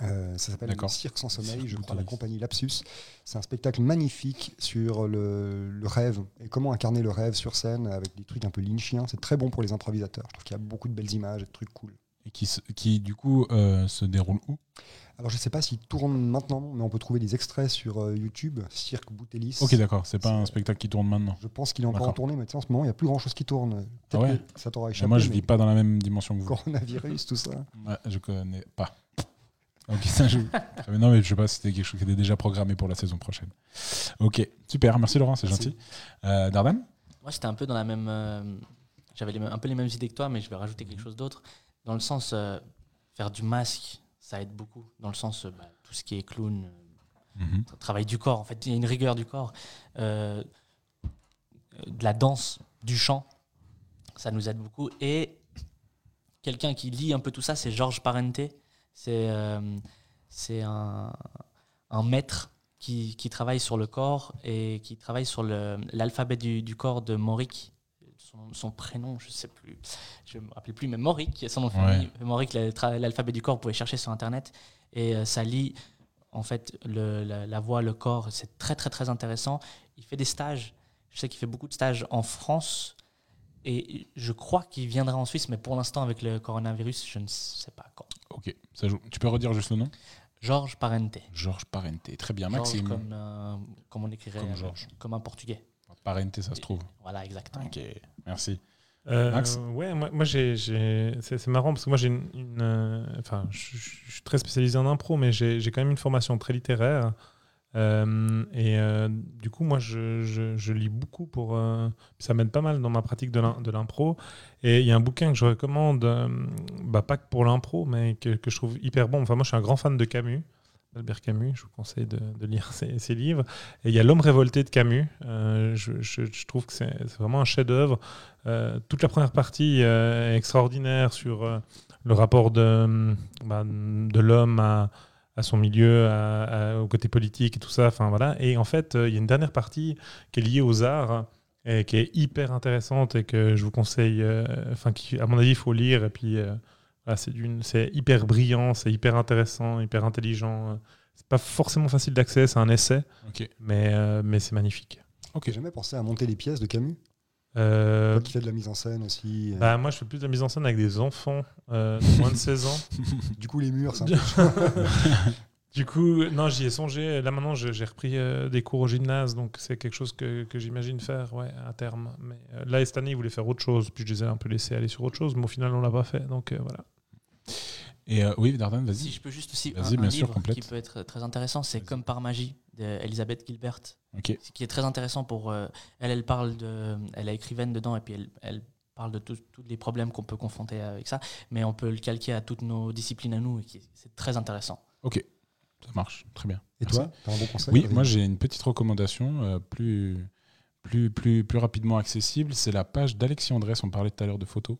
euh, ça s'appelle. Cirque sans sommeil, Cirque je crois, la compagnie Lapsus. C'est un spectacle magnifique sur le, le rêve et comment incarner le rêve sur scène avec des trucs un peu lynchiens. C'est très bon pour les improvisateurs. Je trouve qu'il y a beaucoup de belles images et de trucs cool. Et qui, se- qui du coup, euh, se déroule où? Alors je sais pas s'il tourne maintenant, mais on peut trouver des extraits sur euh, YouTube, Cirque Boutelis. Ok, d'accord. C'est pas un spectacle qui tourne maintenant. Je pense qu'il est encore en tournée, mais en ce moment, il n'y a plus grand chose qui tourne. Ah ouais que ça t'aura échappé. moi, je mais vis pas dans la même dimension que vous. Coronavirus, tout ça. Ouais, je connais pas. Ok, ça. Mais non, mais je sais pas si c'était quelque chose qui était déjà programmé pour la saison prochaine. Ok, super. Merci Laurent, c'est gentil. Euh, Dardan Moi, j'étais un peu dans la même. euh, J'avais un peu les mêmes idées que toi, mais je vais rajouter quelque chose d'autre. Dans le sens, euh, faire du masque, ça aide beaucoup. Dans le sens, euh, bah, tout ce qui est clown, Mhm. tra- travail du corps. En fait, il y a une rigueur du corps. De la danse, du chant, ça nous aide beaucoup. Et quelqu'un qui lit un peu tout ça, c'est Georges Parente. C'est euh, c'est un, un maître qui, qui travaille sur le corps et qui travaille sur l'alphabet du, du corps de Mauric. Son, son prénom, je ne sais plus. Je ne me rappelle plus, mais Mauric, son nom le tra- l'alphabet du corps, vous pouvez chercher sur Internet. Et euh, ça lit en fait le- la, la voix, le corps. C'est très, très, très intéressant. Il fait des stages. Je sais qu'il fait beaucoup de stages en France. Et je crois qu'il viendra en Suisse, mais pour l'instant, avec le coronavirus, je ne sais pas quand. Ok, ça joue. Tu peux redire juste le nom? Georges Parente. Georges Parente. Très bien, Maxime. comme, euh, comme on écrirait Comme euh, Georges. comme un portugais. Parente, ça se trouve. Voilà, exactement. Ok, merci. Euh, Max? ouais, moi, moi j'ai, j'ai- c'est, c'est marrant parce que moi j'ai une, une, euh, enfin, je, suis très spécialisé en impro, mais j'ai, j'ai quand même une formation très littéraire. Euh, et euh, du coup, moi, je, lis beaucoup pour. euh, ça m'aide pas mal dans ma pratique de, l'im- de l'impro. Et il y a un bouquin que je recommande, bah, pas que pour l'impro, mais que, je trouve hyper bon. Enfin, moi, je suis un grand fan de Camus. Albert Camus, je vous conseille de, lire ses, livres. Et il y a L'homme révolté de Camus. Je, trouve que c'est, vraiment un chef-d'œuvre. Toute la première partie est extraordinaire sur le rapport de, bah, de l'homme à, à son milieu, à- à- au côté politique et tout ça. Enfin, voilà. Et en fait, euh, il y a une dernière partie qui est liée aux arts et qui est hyper intéressante et que je vous conseille, euh, enfin, qui, à mon avis, il faut lire. Et puis, euh, voilà, c'est, d'une, c'est hyper brillant, c'est hyper intéressant, hyper intelligent. C'est pas forcément facile d'accès, c'est un essai, Ok, mais, euh, mais c'est magnifique. ok. J'ai jamais pensé à monter des pièces de Camus. Euh, Toi qui fais de la mise en scène aussi. euh, Bah, moi, je fais plus de la mise en scène avec des enfants euh, de moins de 16 ans. Du coup, les murs, c'est un peu Du coup, non, j'y ai songé. Là, maintenant, j'ai repris euh, des cours au gymnase, donc c'est quelque chose que, que j'imagine faire ouais, à terme. Mais euh, là, cette année, ils voulaient faire autre chose, puis je les ai un peu laissés aller sur autre chose, mais au final, on l'a pas fait. Donc euh, voilà. Et euh, oui, Dardan, Si vas-y. je peux juste aussi Vas-y, un, un bien sûr, livre complète. qui peut être très intéressant, c'est. Comme par magie d'Elisabeth Gilbert, Ok. qui est très intéressant pour euh, elle. Elle parle de, elle est écrivaine dedans et puis elle, elle parle de tous tous les problèmes qu'on peut confronter avec ça, mais on peut le calquer à toutes nos disciplines à nous et c'est très intéressant. Ça marche, très bien. Et Merci. toi, t'as un bon conseil Oui, moi j'ai une petite recommandation euh, plus, plus, plus, plus rapidement accessible. C'est la page d'Alexis Andrès. On parlait tout à l'heure de photos.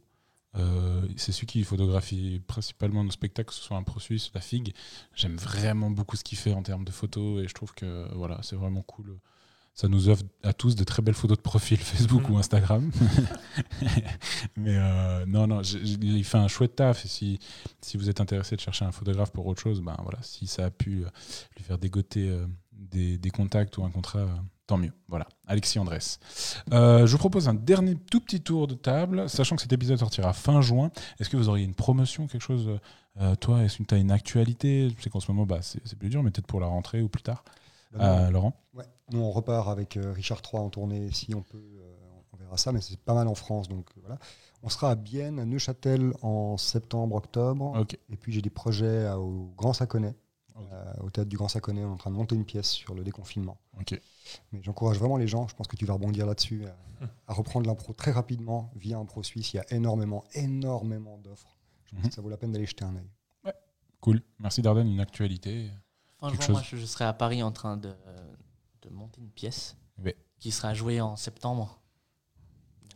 Euh, c'est celui qui photographie principalement nos spectacles, que ce soit un Pro Suisse, la Figue. J'aime vraiment beaucoup ce qu'il fait en termes de photos et je trouve que voilà, c'est vraiment cool. Ça nous offre à tous de très belles photos de profil Facebook Mhm. ou Instagram. Mais euh, non, non, il fait un chouette taf. Et si, si vous êtes intéressé de chercher un photographe pour autre chose, ben voilà, si ça a pu euh, lui faire dégoter des, des contacts ou un contrat, tant mieux. Voilà, Alexis Andrès. Euh, je vous propose un dernier tout petit tour de table, sachant que cet épisode sortira fin juin. Est-ce que vous auriez une promotion, quelque chose euh, Toi, est-ce que tu as une actualité? Je sais qu'en ce moment, bah, c'est plus dur, mais peut-être pour la rentrée ou plus tard. Bah, Euh. Laurent? Ouais. Nous, on repart avec euh, Richard III en tournée, si on peut, euh, on verra ça, mais c'est pas mal en France, donc euh, voilà. On sera à Bienne, à Neuchâtel en septembre-octobre, et puis j'ai des projets au Grand Saconnet, euh, au théâtre du Grand Saconnet, on est en train de monter une pièce sur le déconfinement. Ok. Mais j'encourage vraiment les gens, je pense que tu vas rebondir là-dessus, à, à reprendre l'impro très rapidement via un pro suisse. Il y a énormément, énormément d'offres. Je pense Mhm. que ça vaut la peine d'aller jeter un œil. Cool. Merci Darden, une actualité. Fin Quelque juin, moi, je, je serai à Paris en train de, de monter une pièce Ouais. qui sera jouée en septembre.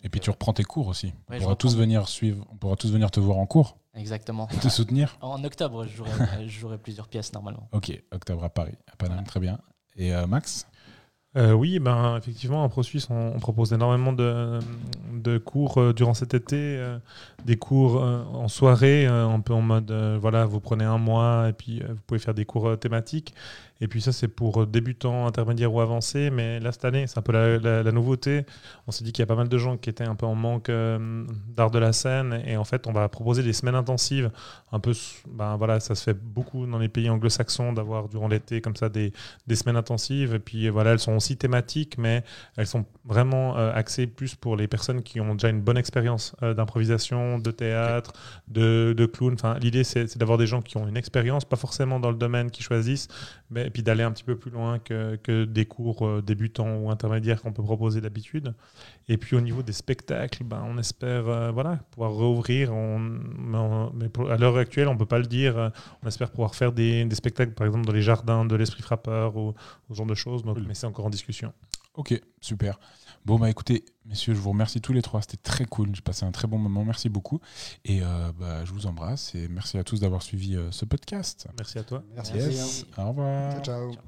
Et puis tu reprends tes cours aussi. Ouais, on, pourra tous venir suivre, on pourra tous venir te voir en cours, Exactement. te soutenir. En octobre, je jouerai, je jouerai plusieurs pièces normalement. Ok, octobre à Paris, à Paname, très bien. Et euh, Max? Euh, oui, ben, effectivement, en Pro Suisse, on, propose énormément de, cours euh, durant cet été, euh, des cours en soirée, un peu en mode, voilà, vous prenez un mois et puis vous pouvez faire des cours thématiques. Et puis ça, c'est pour débutants, intermédiaires ou avancés. Mais là, cette année, c'est un peu la, nouveauté. On s'est dit qu'il y a pas mal de gens qui étaient un peu en manque euh, d'art de la scène. Et en fait, on va proposer des semaines intensives. Un peu, ben voilà, ça se fait beaucoup dans les pays anglo-saxons d'avoir durant l'été comme ça des, des semaines intensives. Et puis voilà, elles sont aussi thématiques, mais elles sont vraiment euh, axées plus pour les personnes qui ont déjà une bonne expérience euh, d'improvisation, de théâtre, de, de clown. Enfin, l'idée, c'est d'avoir des gens qui ont une expérience, pas forcément dans le domaine qu'ils choisissent, mais et puis d'aller un petit peu plus loin que, que des cours euh, débutants ou intermédiaires qu'on peut proposer d'habitude. Et puis au niveau des spectacles, ben, on espère euh, voilà, pouvoir rouvrir. On, mais on- mais pour- à l'heure actuelle, on ne peut pas le dire. euh, On espère pouvoir faire des, des spectacles, par exemple, dans les jardins de l'Esprit Frappeur ou, ce genre de choses. Donc. Mais c'est encore en discussion. Ok, super. Bon, bah écoutez, messieurs, je vous remercie tous les trois. C'était très cool. J'ai passé un très bon moment. Merci beaucoup. Et euh, bah, je vous embrasse. Et merci à tous d'avoir suivi euh, ce podcast. Merci à toi. Merci. Yes. merci. Au revoir. ciao. ciao.